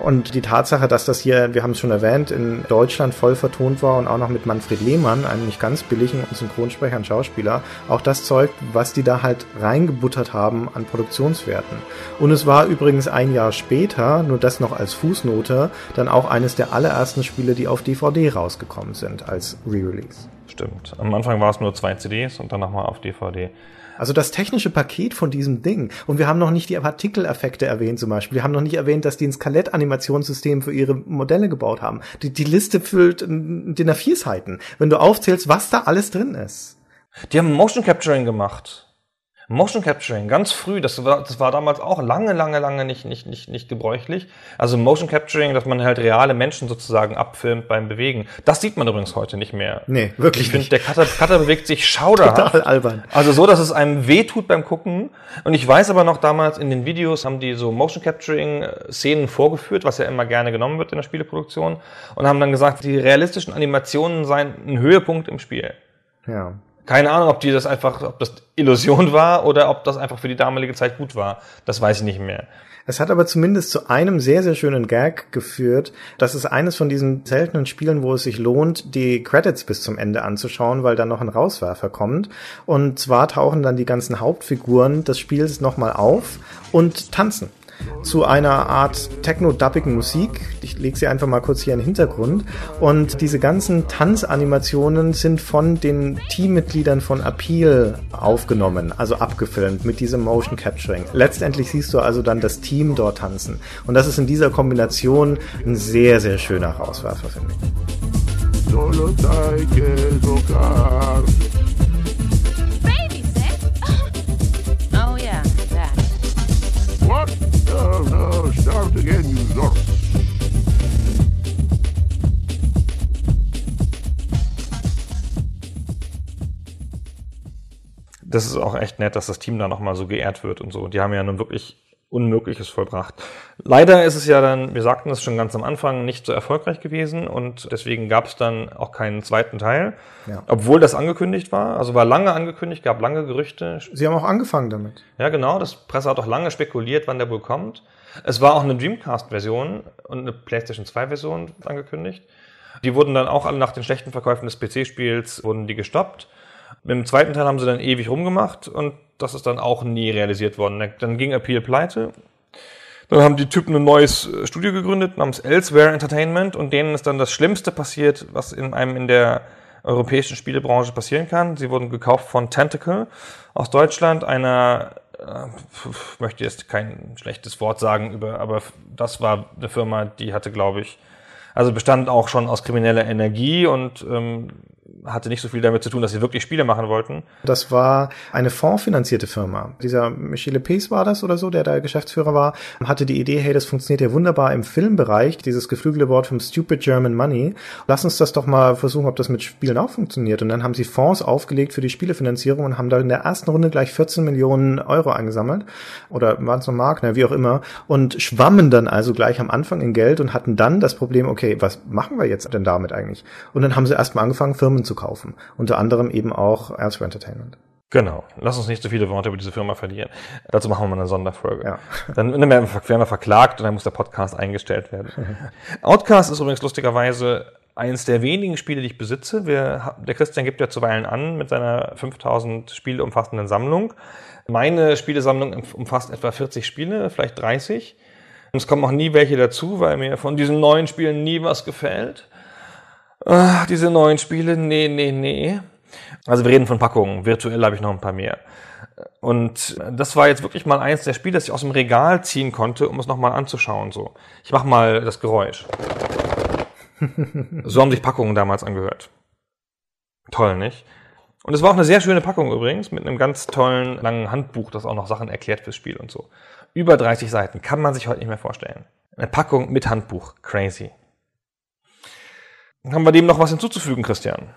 Und die Tatsache, dass das hier, wir haben es schon erwähnt, in Deutschland voll vertont war und auch noch mit Manfred Lehmann, einem nicht ganz billigen Synchronsprecher und Schauspieler, auch das zeugt, was die da halt reingebuttert haben an Produktionswerten. Und es war übrigens ein Jahr später, nur das noch als Fußnote, dann auch eines der allerersten Spiele, die auf DVD rausgekommen sind als Re-Release. Stimmt. Am Anfang war es nur zwei CDs und dann nochmal auf DVD. Also das technische Paket von diesem Ding. Und wir haben noch nicht die Partikeleffekte erwähnt zum Beispiel. Wir haben noch nicht erwähnt, dass die ein Skelettanimationsystem für ihre Modelle gebaut haben. Die, die Liste füllt DIN A4-Seiten, wenn du aufzählst, was da alles drin ist. Die haben Motion Capturing gemacht. Motion Capturing, ganz früh, das war, das war damals auch lange, lange, lange nicht, nicht, nicht, nicht gebräuchlich. Also Motion Capturing, dass man halt reale Menschen sozusagen abfilmt beim Bewegen. Das sieht man übrigens heute nicht mehr. Nee, wirklich Ich finde, der Cutter, Cutter bewegt sich schauderhaft. Total albern. Also so, dass es einem wehtut beim Gucken. Und ich weiß aber noch damals, in den Videos haben die so Motion Capturing Szenen vorgeführt, was ja immer gerne genommen wird in der Spieleproduktion. Und haben dann gesagt, die realistischen Animationen seien ein Höhepunkt im Spiel. Ja. Keine Ahnung, ob die das einfach, ob das Illusion war oder ob das einfach für die damalige Zeit gut war. Das weiß ich nicht mehr. Es hat aber zumindest zu einem sehr, sehr schönen Gag geführt. Das ist eines von diesen seltenen Spielen, wo es sich lohnt, die Credits bis zum Ende anzuschauen, weil dann noch ein Rauswerfer kommt. Und zwar tauchen dann die ganzen Hauptfiguren des Spiels nochmal auf und tanzen. Zu einer Art techno-dubbigen Musik. Ich lege sie einfach mal kurz hier in den Hintergrund. Und diese ganzen Tanzanimationen sind von den Teammitgliedern von Appeal aufgenommen, also abgefilmt mit diesem Motion Capturing. Letztendlich siehst du also dann das Team dort tanzen. Und das ist in dieser Kombination ein sehr, sehr schöner Rauswerfer, finde ich. No, start again, you zork. Das ist auch echt nett, dass das Team da nochmal so geehrt wird und so. Die haben ja nun wirklich Unmögliches vollbracht. Leider ist es ja dann, wir sagten es schon ganz am Anfang, nicht so erfolgreich gewesen und deswegen gab es dann auch keinen zweiten Teil, Ja. obwohl das angekündigt war. Also war lange angekündigt, gab lange Gerüchte. Sie haben auch angefangen damit. Ja, genau, das Presse hat auch lange spekuliert, wann der wohl kommt. Es war auch eine Dreamcast-Version und eine PlayStation 2-Version angekündigt. Die wurden dann auch alle nach den schlechten Verkäufen des PC-Spiels wurden die gestoppt. Mit dem zweiten Teil haben sie dann ewig rumgemacht und das ist dann auch nie realisiert worden. Dann ging Appeal pleite. Dann haben die Typen ein neues äh, Studio gegründet namens Elsewhere Entertainment und denen ist dann das Schlimmste passiert, was in einem in der europäischen Spielebranche passieren kann. Sie wurden gekauft von Tentacle aus Deutschland, einer äh, möchte jetzt kein schlechtes Wort sagen über, aber das war eine Firma, die hatte, glaube ich, also bestand auch schon aus krimineller Energie und ähm, hatte nicht so viel damit zu tun, dass sie wirklich Spiele machen wollten. Das war eine fondsfinanzierte Firma. Dieser Michele Pees war das oder so, der da Geschäftsführer war, hatte die Idee, hey, das funktioniert ja wunderbar im Filmbereich, dieses geflügelte Wort vom Stupid German Money. Lass uns das doch mal versuchen, ob das mit Spielen auch funktioniert. Und dann haben sie Fonds aufgelegt für die Spielefinanzierung und haben da in der ersten Runde gleich 14 Millionen Euro eingesammelt. Oder waren es noch Mark, na, wie auch immer. Und schwammen dann also gleich am Anfang in Geld und hatten dann das Problem, okay, was machen wir jetzt denn damit eigentlich? Und dann haben sie erstmal angefangen, Firmen zu kaufen. Unter anderem eben auch Elsewhere Entertainment. Genau. Lass uns nicht so viele Worte über diese Firma verlieren. Dazu machen wir mal eine Sonderfolge. Ja. Dann werden wir, werden wir verklagt und dann muss der Podcast eingestellt werden. Outcast ist übrigens lustigerweise eines der wenigen Spiele, die ich besitze. Wir, der Christian gibt ja zuweilen an mit seiner 5000 Spiele umfassenden Sammlung. Meine Spielesammlung umfasst etwa 40 Spiele, vielleicht 30. Und es kommen auch nie welche dazu, weil mir von diesen neuen Spielen nie was gefällt. Ah, diese neuen Spiele, nee, nee, nee. Also wir reden von Packungen. Virtuell habe ich noch ein paar mehr. Und das war jetzt wirklich mal eins der Spiele, das ich aus dem Regal ziehen konnte, um es nochmal anzuschauen. So, ich mache mal das Geräusch. so haben sich Packungen damals angehört. Toll, nicht? Und es war auch eine sehr schöne Packung übrigens, mit einem ganz tollen langen Handbuch, das auch noch Sachen erklärt fürs Spiel und so. Über 30 Seiten, kann man sich heute nicht mehr vorstellen. Eine Packung mit Handbuch, crazy. Haben wir dem noch was hinzuzufügen, Christian?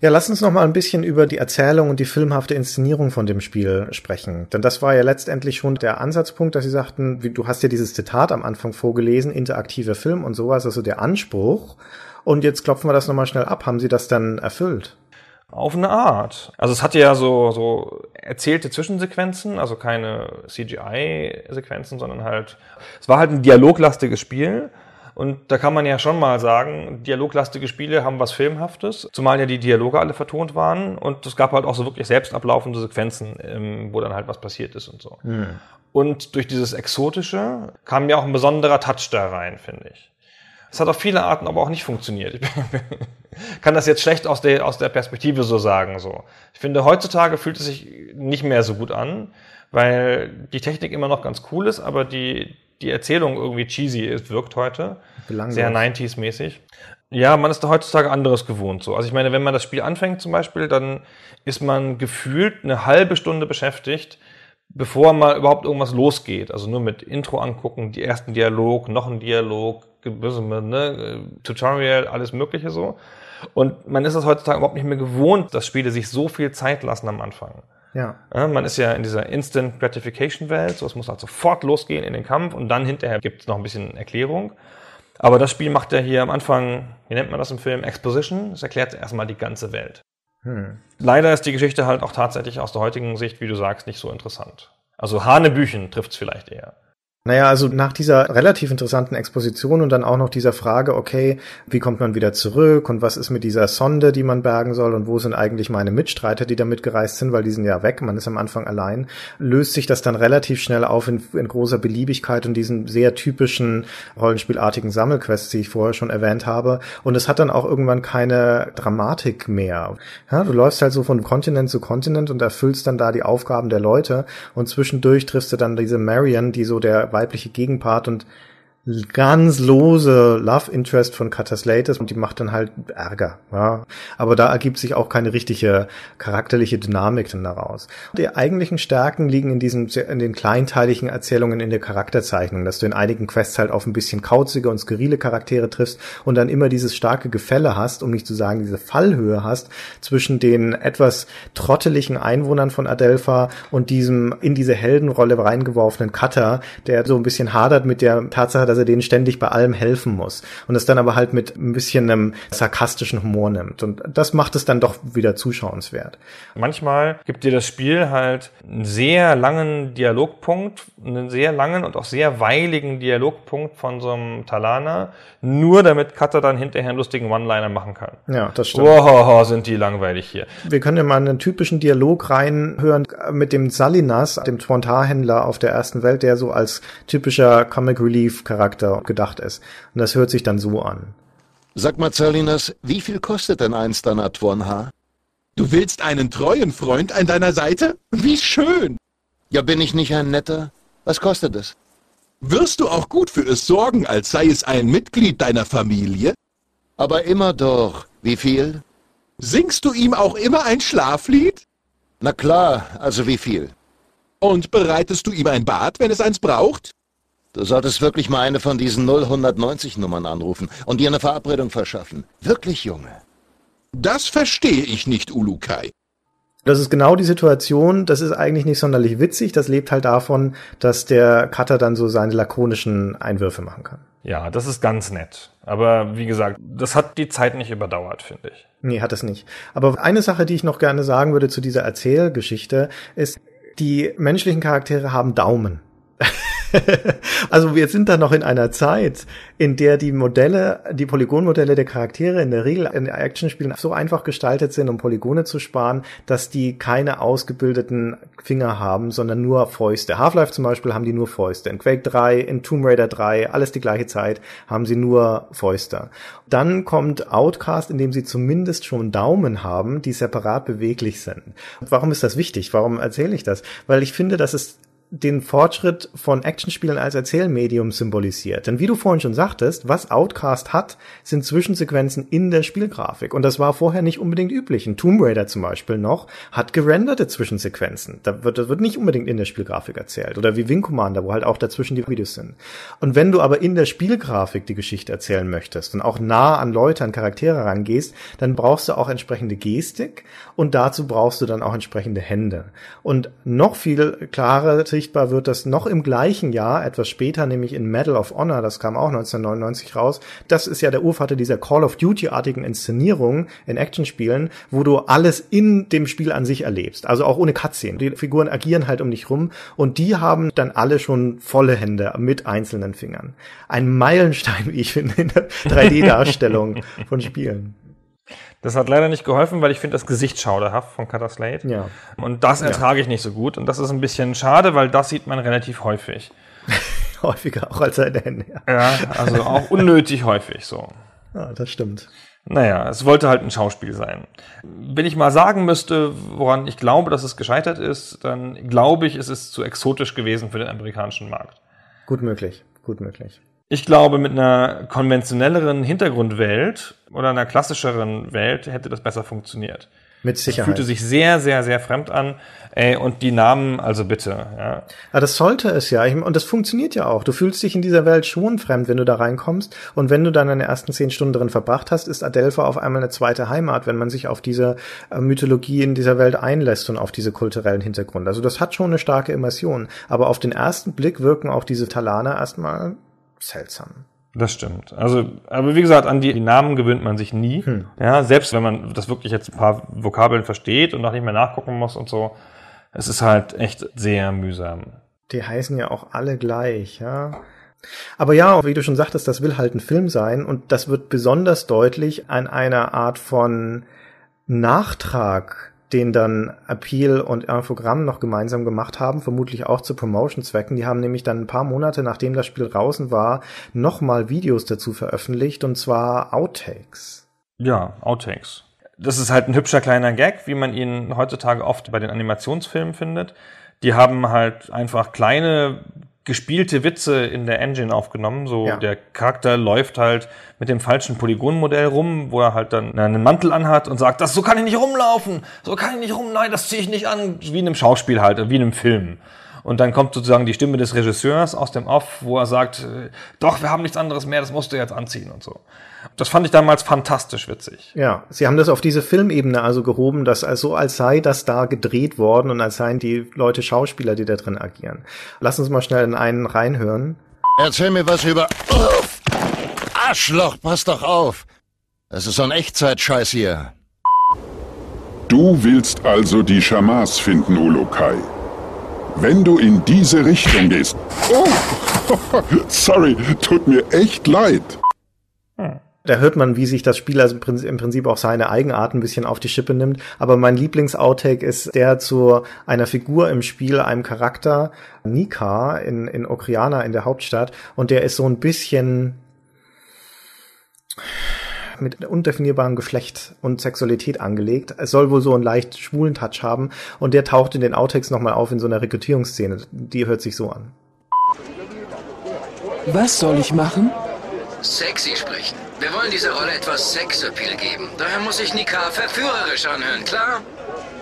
Ja, lass uns noch mal ein bisschen über die Erzählung und die filmhafte Inszenierung von dem Spiel sprechen. Denn das war ja letztendlich schon der Ansatzpunkt, dass sie sagten, du hast ja dieses Zitat am Anfang vorgelesen, interaktiver Film und sowas, also der Anspruch. Und jetzt klopfen wir das nochmal schnell ab. Haben sie das dann erfüllt? Auf eine Art. Also es hatte ja so, so erzählte Zwischensequenzen, also keine CGI-Sequenzen, sondern halt, es war halt ein dialoglastiges Spiel. Und da kann man ja schon mal sagen, dialoglastige Spiele haben was Filmhaftes, zumal ja die Dialoge alle vertont waren und es gab halt auch so wirklich selbst ablaufende Sequenzen, ähm, wo dann halt was passiert ist und so. Hm. Und durch dieses Exotische kam ja auch ein besonderer Touch da rein, finde ich. Es hat auf viele Arten aber auch nicht funktioniert. Ich kann das jetzt schlecht aus der, aus der Perspektive so sagen. So. Ich finde, heutzutage fühlt es sich nicht mehr so gut an, weil die Technik immer noch ganz cool ist, aber die, die Erzählung irgendwie cheesy ist, wirkt heute. Belanglos. Sehr 90s-mäßig. Ja, man ist da heutzutage anderes gewohnt. So. Also ich meine, wenn man das Spiel anfängt zum Beispiel, dann ist man gefühlt eine halbe Stunde beschäftigt, bevor mal überhaupt irgendwas losgeht. Also nur mit Intro angucken, die ersten Dialog, noch ein Dialog, ne, Tutorial, alles Mögliche so. Und man ist es heutzutage überhaupt nicht mehr gewohnt, dass Spiele sich so viel Zeit lassen am Anfang. Ja. Ja, man ist ja in dieser Instant Gratification Welt, so es muss halt sofort losgehen in den Kampf und dann hinterher gibt es noch ein bisschen Erklärung. Aber das Spiel macht ja hier am Anfang, wie nennt man das im Film, Exposition. Es erklärt erstmal die ganze Welt. Hm. Leider ist die Geschichte halt auch tatsächlich aus der heutigen Sicht, wie du sagst, nicht so interessant. Also Hanebüchen trifft es vielleicht eher. Naja, also nach dieser relativ interessanten Exposition und dann auch noch dieser Frage, okay, wie kommt man wieder zurück und was ist mit dieser Sonde, die man bergen soll und wo sind eigentlich meine Mitstreiter, die da mitgereist sind, weil die sind ja weg, man ist am Anfang allein, löst sich das dann relativ schnell auf in, in großer Beliebigkeit und diesen sehr typischen rollenspielartigen Sammelquests, die ich vorher schon erwähnt habe. Und es hat dann auch irgendwann keine Dramatik mehr. Ja, du läufst halt so von Kontinent zu Kontinent und erfüllst dann da die Aufgaben der Leute und zwischendurch triffst du dann diese Marion, die so der weibliche Gegenpart und ganz lose Love Interest von Cutter Slates und die macht dann halt Ärger. Ja. Aber da ergibt sich auch keine richtige charakterliche Dynamik dann daraus. Die eigentlichen Stärken liegen in diesen, in den kleinteiligen Erzählungen in der Charakterzeichnung, dass du in einigen Quests halt auf ein bisschen kauzige und skurrile Charaktere triffst und dann immer dieses starke Gefälle hast, um nicht zu sagen diese Fallhöhe hast, zwischen den etwas trotteligen Einwohnern von Adelpha und diesem in diese Heldenrolle reingeworfenen Cutter, der so ein bisschen hadert mit der Tatsache, dass er denen ständig bei allem helfen muss und es dann aber halt mit ein bisschen einem sarkastischen Humor nimmt. Und das macht es dann doch wieder zuschauenswert. Manchmal gibt dir das Spiel halt einen sehr langen Dialogpunkt, einen sehr langen und auch sehr weiligen Dialogpunkt von so einem Talana, nur damit Cutter dann hinterher einen lustigen One-Liner machen kann. Ja, das stimmt. Wow, sind die langweilig hier. Wir können ja mal einen typischen Dialog reinhören mit dem Salinas, dem Trontarhändler auf der ersten Welt, der so als typischer Comic Relief Charakter gedacht ist. Und das hört sich dann so an. Sag mal, Zerlinas, wie viel kostet denn eins deiner Twornhaar? Du willst einen treuen Freund an deiner Seite? Wie schön! Ja, bin ich nicht ein netter? Was kostet es? Wirst du auch gut für es sorgen, als sei es ein Mitglied deiner Familie? Aber immer doch. Wie viel? Singst du ihm auch immer ein Schlaflied? Na klar, also wie viel? Und bereitest du ihm ein Bad, wenn es eins braucht? Du solltest wirklich mal eine von diesen 0190 Nummern anrufen und dir eine Verabredung verschaffen. Wirklich, Junge. Das verstehe ich nicht, Ulukai. Das ist genau die Situation. Das ist eigentlich nicht sonderlich witzig. Das lebt halt davon, dass der Cutter dann so seine lakonischen Einwürfe machen kann. Ja, das ist ganz nett. Aber wie gesagt, das hat die Zeit nicht überdauert, finde ich. Nee, hat es nicht. Aber eine Sache, die ich noch gerne sagen würde zu dieser Erzählgeschichte, ist, die menschlichen Charaktere haben Daumen. also wir sind da noch in einer Zeit, in der die Modelle, die Polygonmodelle der Charaktere in der Regel in Actionspielen so einfach gestaltet sind, um Polygone zu sparen, dass die keine ausgebildeten Finger haben, sondern nur Fäuste. Half-Life zum Beispiel haben die nur Fäuste. In Quake 3, in Tomb Raider 3, alles die gleiche Zeit, haben sie nur Fäuste. Dann kommt Outcast, in dem sie zumindest schon Daumen haben, die separat beweglich sind. Warum ist das wichtig? Warum erzähle ich das? Weil ich finde, dass es den Fortschritt von Actionspielen als Erzählmedium symbolisiert. Denn wie du vorhin schon sagtest, was Outcast hat, sind Zwischensequenzen in der Spielgrafik. Und das war vorher nicht unbedingt üblich. Ein Tomb Raider zum Beispiel noch hat gerenderte Zwischensequenzen. Da wird, das wird nicht unbedingt in der Spielgrafik erzählt. Oder wie Wing Commander, wo halt auch dazwischen die Videos sind. Und wenn du aber in der Spielgrafik die Geschichte erzählen möchtest und auch nah an Leute, an Charaktere rangehst, dann brauchst du auch entsprechende Gestik und dazu brauchst du dann auch entsprechende Hände. Und noch viel klarer sichtbar wird das noch im gleichen Jahr, etwas später, nämlich in Medal of Honor, das kam auch 1999 raus. Das ist ja der Urvater dieser Call of Duty-artigen Inszenierungen in Actionspielen, wo du alles in dem Spiel an sich erlebst. Also auch ohne Cutscene. Die Figuren agieren halt um dich rum und die haben dann alle schon volle Hände mit einzelnen Fingern. Ein Meilenstein, wie ich finde, in der 3D-Darstellung von Spielen. Das hat leider nicht geholfen, weil ich finde das Gesicht schauderhaft von Cutter Slate. Ja. Und das ertrage ich nicht so gut. Und das ist ein bisschen schade, weil das sieht man relativ häufig. Häufiger auch als seine Hände. Ja. ja, also auch unnötig häufig so. Ja, das stimmt. Naja, es wollte halt ein Schauspiel sein. Wenn ich mal sagen müsste, woran ich glaube, dass es gescheitert ist, dann glaube ich, es ist zu exotisch gewesen für den amerikanischen Markt. Gut möglich, gut möglich. Ich glaube, mit einer konventionelleren Hintergrundwelt oder einer klassischeren Welt hätte das besser funktioniert. Mit Sicherheit. Es fühlte sich sehr, sehr, sehr fremd an. Ey, und die Namen, also bitte. Ja. ja, das sollte es ja. Und das funktioniert ja auch. Du fühlst dich in dieser Welt schon fremd, wenn du da reinkommst. Und wenn du dann deine ersten zehn Stunden drin verbracht hast, ist Adelpha auf einmal eine zweite Heimat, wenn man sich auf diese äh, Mythologie in dieser Welt einlässt und auf diese kulturellen Hintergründe. Also das hat schon eine starke Immersion. Aber auf den ersten Blick wirken auch diese Talaner erstmal seltsam. Das stimmt. Also, aber wie gesagt, an die, Namen gewöhnt man sich nie. Hm. Ja, selbst wenn man das wirklich jetzt ein paar Vokabeln versteht und noch nicht mehr nachgucken muss und so. Es ist halt echt sehr mühsam. Die heißen ja auch alle gleich, ja. Aber ja, wie du schon sagtest, das will halt ein Film sein und das wird besonders deutlich an einer Art von Nachtrag, den dann Appeal und Infogramm noch gemeinsam gemacht haben, vermutlich auch zu Promotion-Zwecken. Die haben nämlich dann ein paar Monate, nachdem das Spiel draußen war, nochmal Videos dazu veröffentlicht und zwar Outtakes. Ja, Outtakes. Das ist halt ein hübscher kleiner Gag, wie man ihn heutzutage oft bei den Animationsfilmen findet. Die haben halt einfach kleine gespielte Witze in der Engine aufgenommen. So Ja. der Charakter läuft halt mit dem falschen Polygonmodell rum, wo er halt dann einen Mantel anhat und sagt, das so kann ich nicht rumlaufen, so kann ich nicht rum, nein, das ziehe ich nicht an, wie in einem Schauspiel halt, wie in einem Film. Und dann kommt sozusagen die Stimme des Regisseurs aus dem Off, wo er sagt, äh, doch, wir haben nichts anderes mehr, das musst du jetzt anziehen und so. Das fand ich damals fantastisch witzig. Ja, sie haben das auf diese Filmebene also gehoben, dass also als sei das da gedreht worden und als seien die Leute Schauspieler, die da drin agieren. Lass uns mal schnell in einen reinhören. Erzähl mir was über... Uff! Arschloch, pass doch auf! Das ist so ein Echtzeitscheiß hier. Du willst also die Schamas finden, Ulukai. Wenn du in diese Richtung gehst... Oh, sorry, tut mir echt leid. Da hört man, wie sich das Spiel also im Prinzip- auch seine Eigenart ein bisschen auf die Schippe nimmt. Aber mein Lieblings-Outtake ist der zu einer Figur im Spiel, einem Charakter, Nika in, in Okriana in der Hauptstadt. Und der ist so ein bisschen mit undefinierbarem Geschlecht und Sexualität angelegt. Es soll wohl so einen leicht schwulen Touch haben. Und der taucht in den Outtakes nochmal auf in so einer Rekrutierungsszene. Die hört sich so an. Was soll ich machen? Sexy sprechen. Wir wollen dieser Rolle etwas Sexappeal geben. Daher muss sich Nika verführerisch anhören, klar?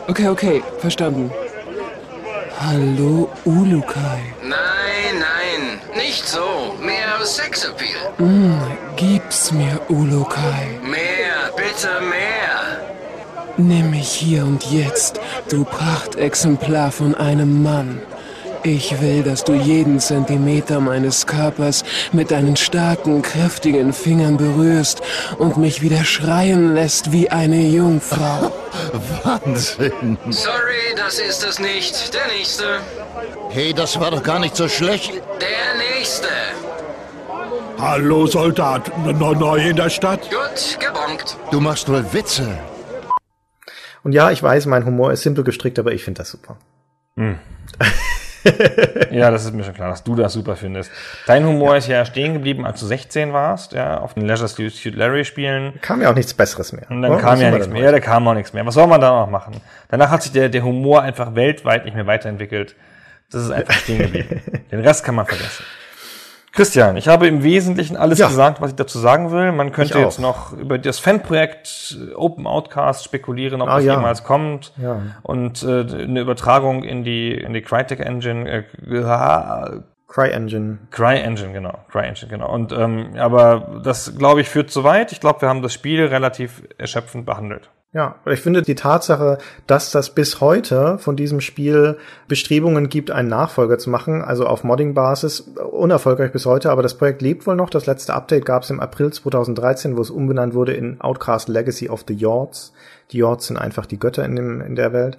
Okay, okay, verstanden. Hallo, Ulukai. Nein, nein, nicht so. Mehr Sexappeal. Mm, gib's mir, Ulukai. Mehr, bitte mehr. Nimm mich hier und jetzt, du Prachtexemplar von einem Mann. Ich will, dass du jeden Zentimeter meines Körpers mit deinen starken, kräftigen Fingern berührst und mich wieder schreien lässt wie eine Jungfrau. Wahnsinn. Sorry, das ist es nicht. Der nächste. Hey, das war doch gar nicht so schlecht. Der nächste. Hallo Soldat, neu, neu in der Stadt? Gut, gebonkt. Du machst wohl Witze. Und ja, ich weiß, mein Humor ist simpel gestrickt, aber ich finde das super. Ja, das ist mir schon klar, dass du das super findest. Dein Humor ist ja stehen geblieben, als du 16 warst, ja, auf den Leisure Suit Larry spielen. Kam ja auch nichts Besseres mehr. Und dann Oh, kam was ja nichts mehr. Ja, da kam auch nichts mehr. Was soll man da noch machen? Danach hat sich der, der Humor einfach weltweit nicht mehr weiterentwickelt. Das ist einfach stehen geblieben. Den Rest kann man vergessen. Christian, ich habe im Wesentlichen alles Ja. gesagt, was ich dazu sagen will. Man könnte jetzt noch über das Fanprojekt äh, Open Outcast spekulieren, ob Ah, das ja. jemals kommt. Ja. Und äh, eine Übertragung in die in die Crytek Engine, äh, CryEngine. CryEngine, genau, CryEngine, genau. Und ähm, aber das glaube ich führt zu weit. Ich glaube, wir haben das Spiel relativ erschöpfend behandelt. Ja, ich finde die Tatsache, dass das bis heute von diesem Spiel Bestrebungen gibt, einen Nachfolger zu machen, also auf Modding-Basis, unerfolgreich bis heute, aber das Projekt lebt wohl noch. Das letzte Update gab es im April 2013, wo es umbenannt wurde in Outcast Legacy of the Yords. Die Yords sind einfach die Götter in, dem, in der Welt.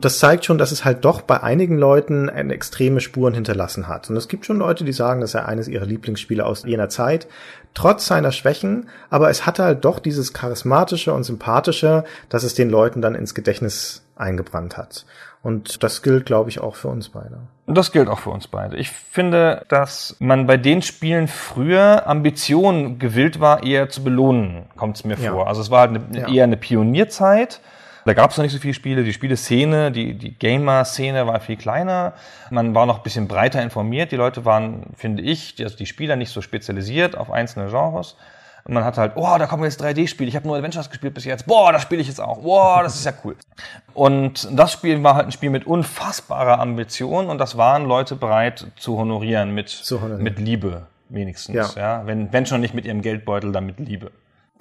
Das zeigt schon, dass es halt doch bei einigen Leuten extreme Spuren hinterlassen hat. Und es gibt schon Leute, die sagen, das sei eines ihrer Lieblingsspiele aus jener Zeit. Trotz seiner Schwächen, aber es hatte halt doch dieses charismatische und sympathische, dass es den Leuten dann ins Gedächtnis eingebrannt hat. Und das gilt, glaube ich, auch für uns beide. Und das gilt auch für uns beide. Ich finde, dass man bei den Spielen früher Ambitionen gewillt war, eher zu belohnen, kommt es mir Ja. vor. Also es war halt eine, Ja. eher eine Pionierzeit. Da gab es noch nicht so viele Spiele. Die Spieleszene, die, die Gamer-Szene war viel kleiner. Man war noch ein bisschen breiter informiert. Die Leute waren, finde ich, die, also die Spieler nicht so spezialisiert auf einzelne Genres. Und man hat halt, oh, da kommen jetzt 3D-Spiele. Ich habe nur Adventures gespielt bis jetzt. Boah, das spiele ich jetzt auch. Boah, das ist ja cool. Und das Spiel war halt ein Spiel mit unfassbarer Ambition und das waren Leute bereit zu honorieren mit, Zu honorieren. mit Liebe wenigstens. Ja. Ja. Wenn, wenn schon nicht mit ihrem Geldbeutel, dann mit Liebe.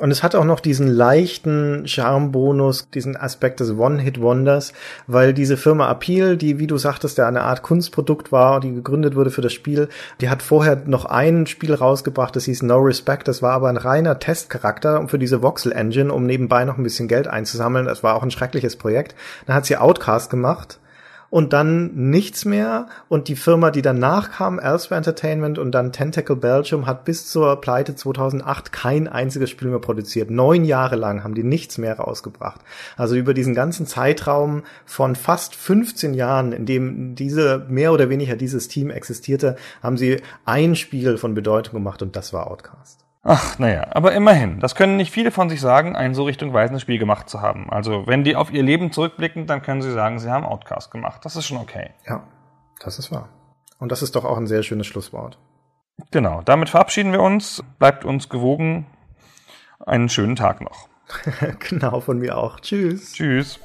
Und es hat auch noch diesen leichten Charmbonus, diesen Aspekt des One-Hit-Wonders, weil diese Firma Appeal, die, wie du sagtest, ja eine Art Kunstprodukt war, die gegründet wurde für das Spiel, die hat vorher noch ein Spiel rausgebracht, das hieß No Respect, das war aber ein reiner Testcharakter für diese Voxel-Engine, um nebenbei noch ein bisschen Geld einzusammeln. Das war auch ein schreckliches Projekt. Dann hat sie Outcast gemacht und dann nichts mehr. Und die Firma, die danach kam, Elsewhere Entertainment und dann Tentacle Belgium, hat bis zur Pleite 2008 kein einziges Spiel mehr produziert. Neun Jahre lang haben die nichts mehr rausgebracht. Also über diesen ganzen Zeitraum von fast 15 Jahren, in dem diese mehr oder weniger dieses Team existierte, haben sie ein Spiel von Bedeutung gemacht und das war Outcast. Ach, naja, aber immerhin. Das können nicht viele von sich sagen, ein so richtungweisendes Spiel gemacht zu haben. Also, wenn die auf ihr Leben zurückblicken, dann können sie sagen, sie haben Outcast gemacht. Das ist schon okay. Ja, das ist wahr. Und das ist doch auch ein sehr schönes Schlusswort. Genau, damit verabschieden wir uns. Bleibt uns gewogen. Einen schönen Tag noch. genau, von mir auch. Tschüss. Tschüss.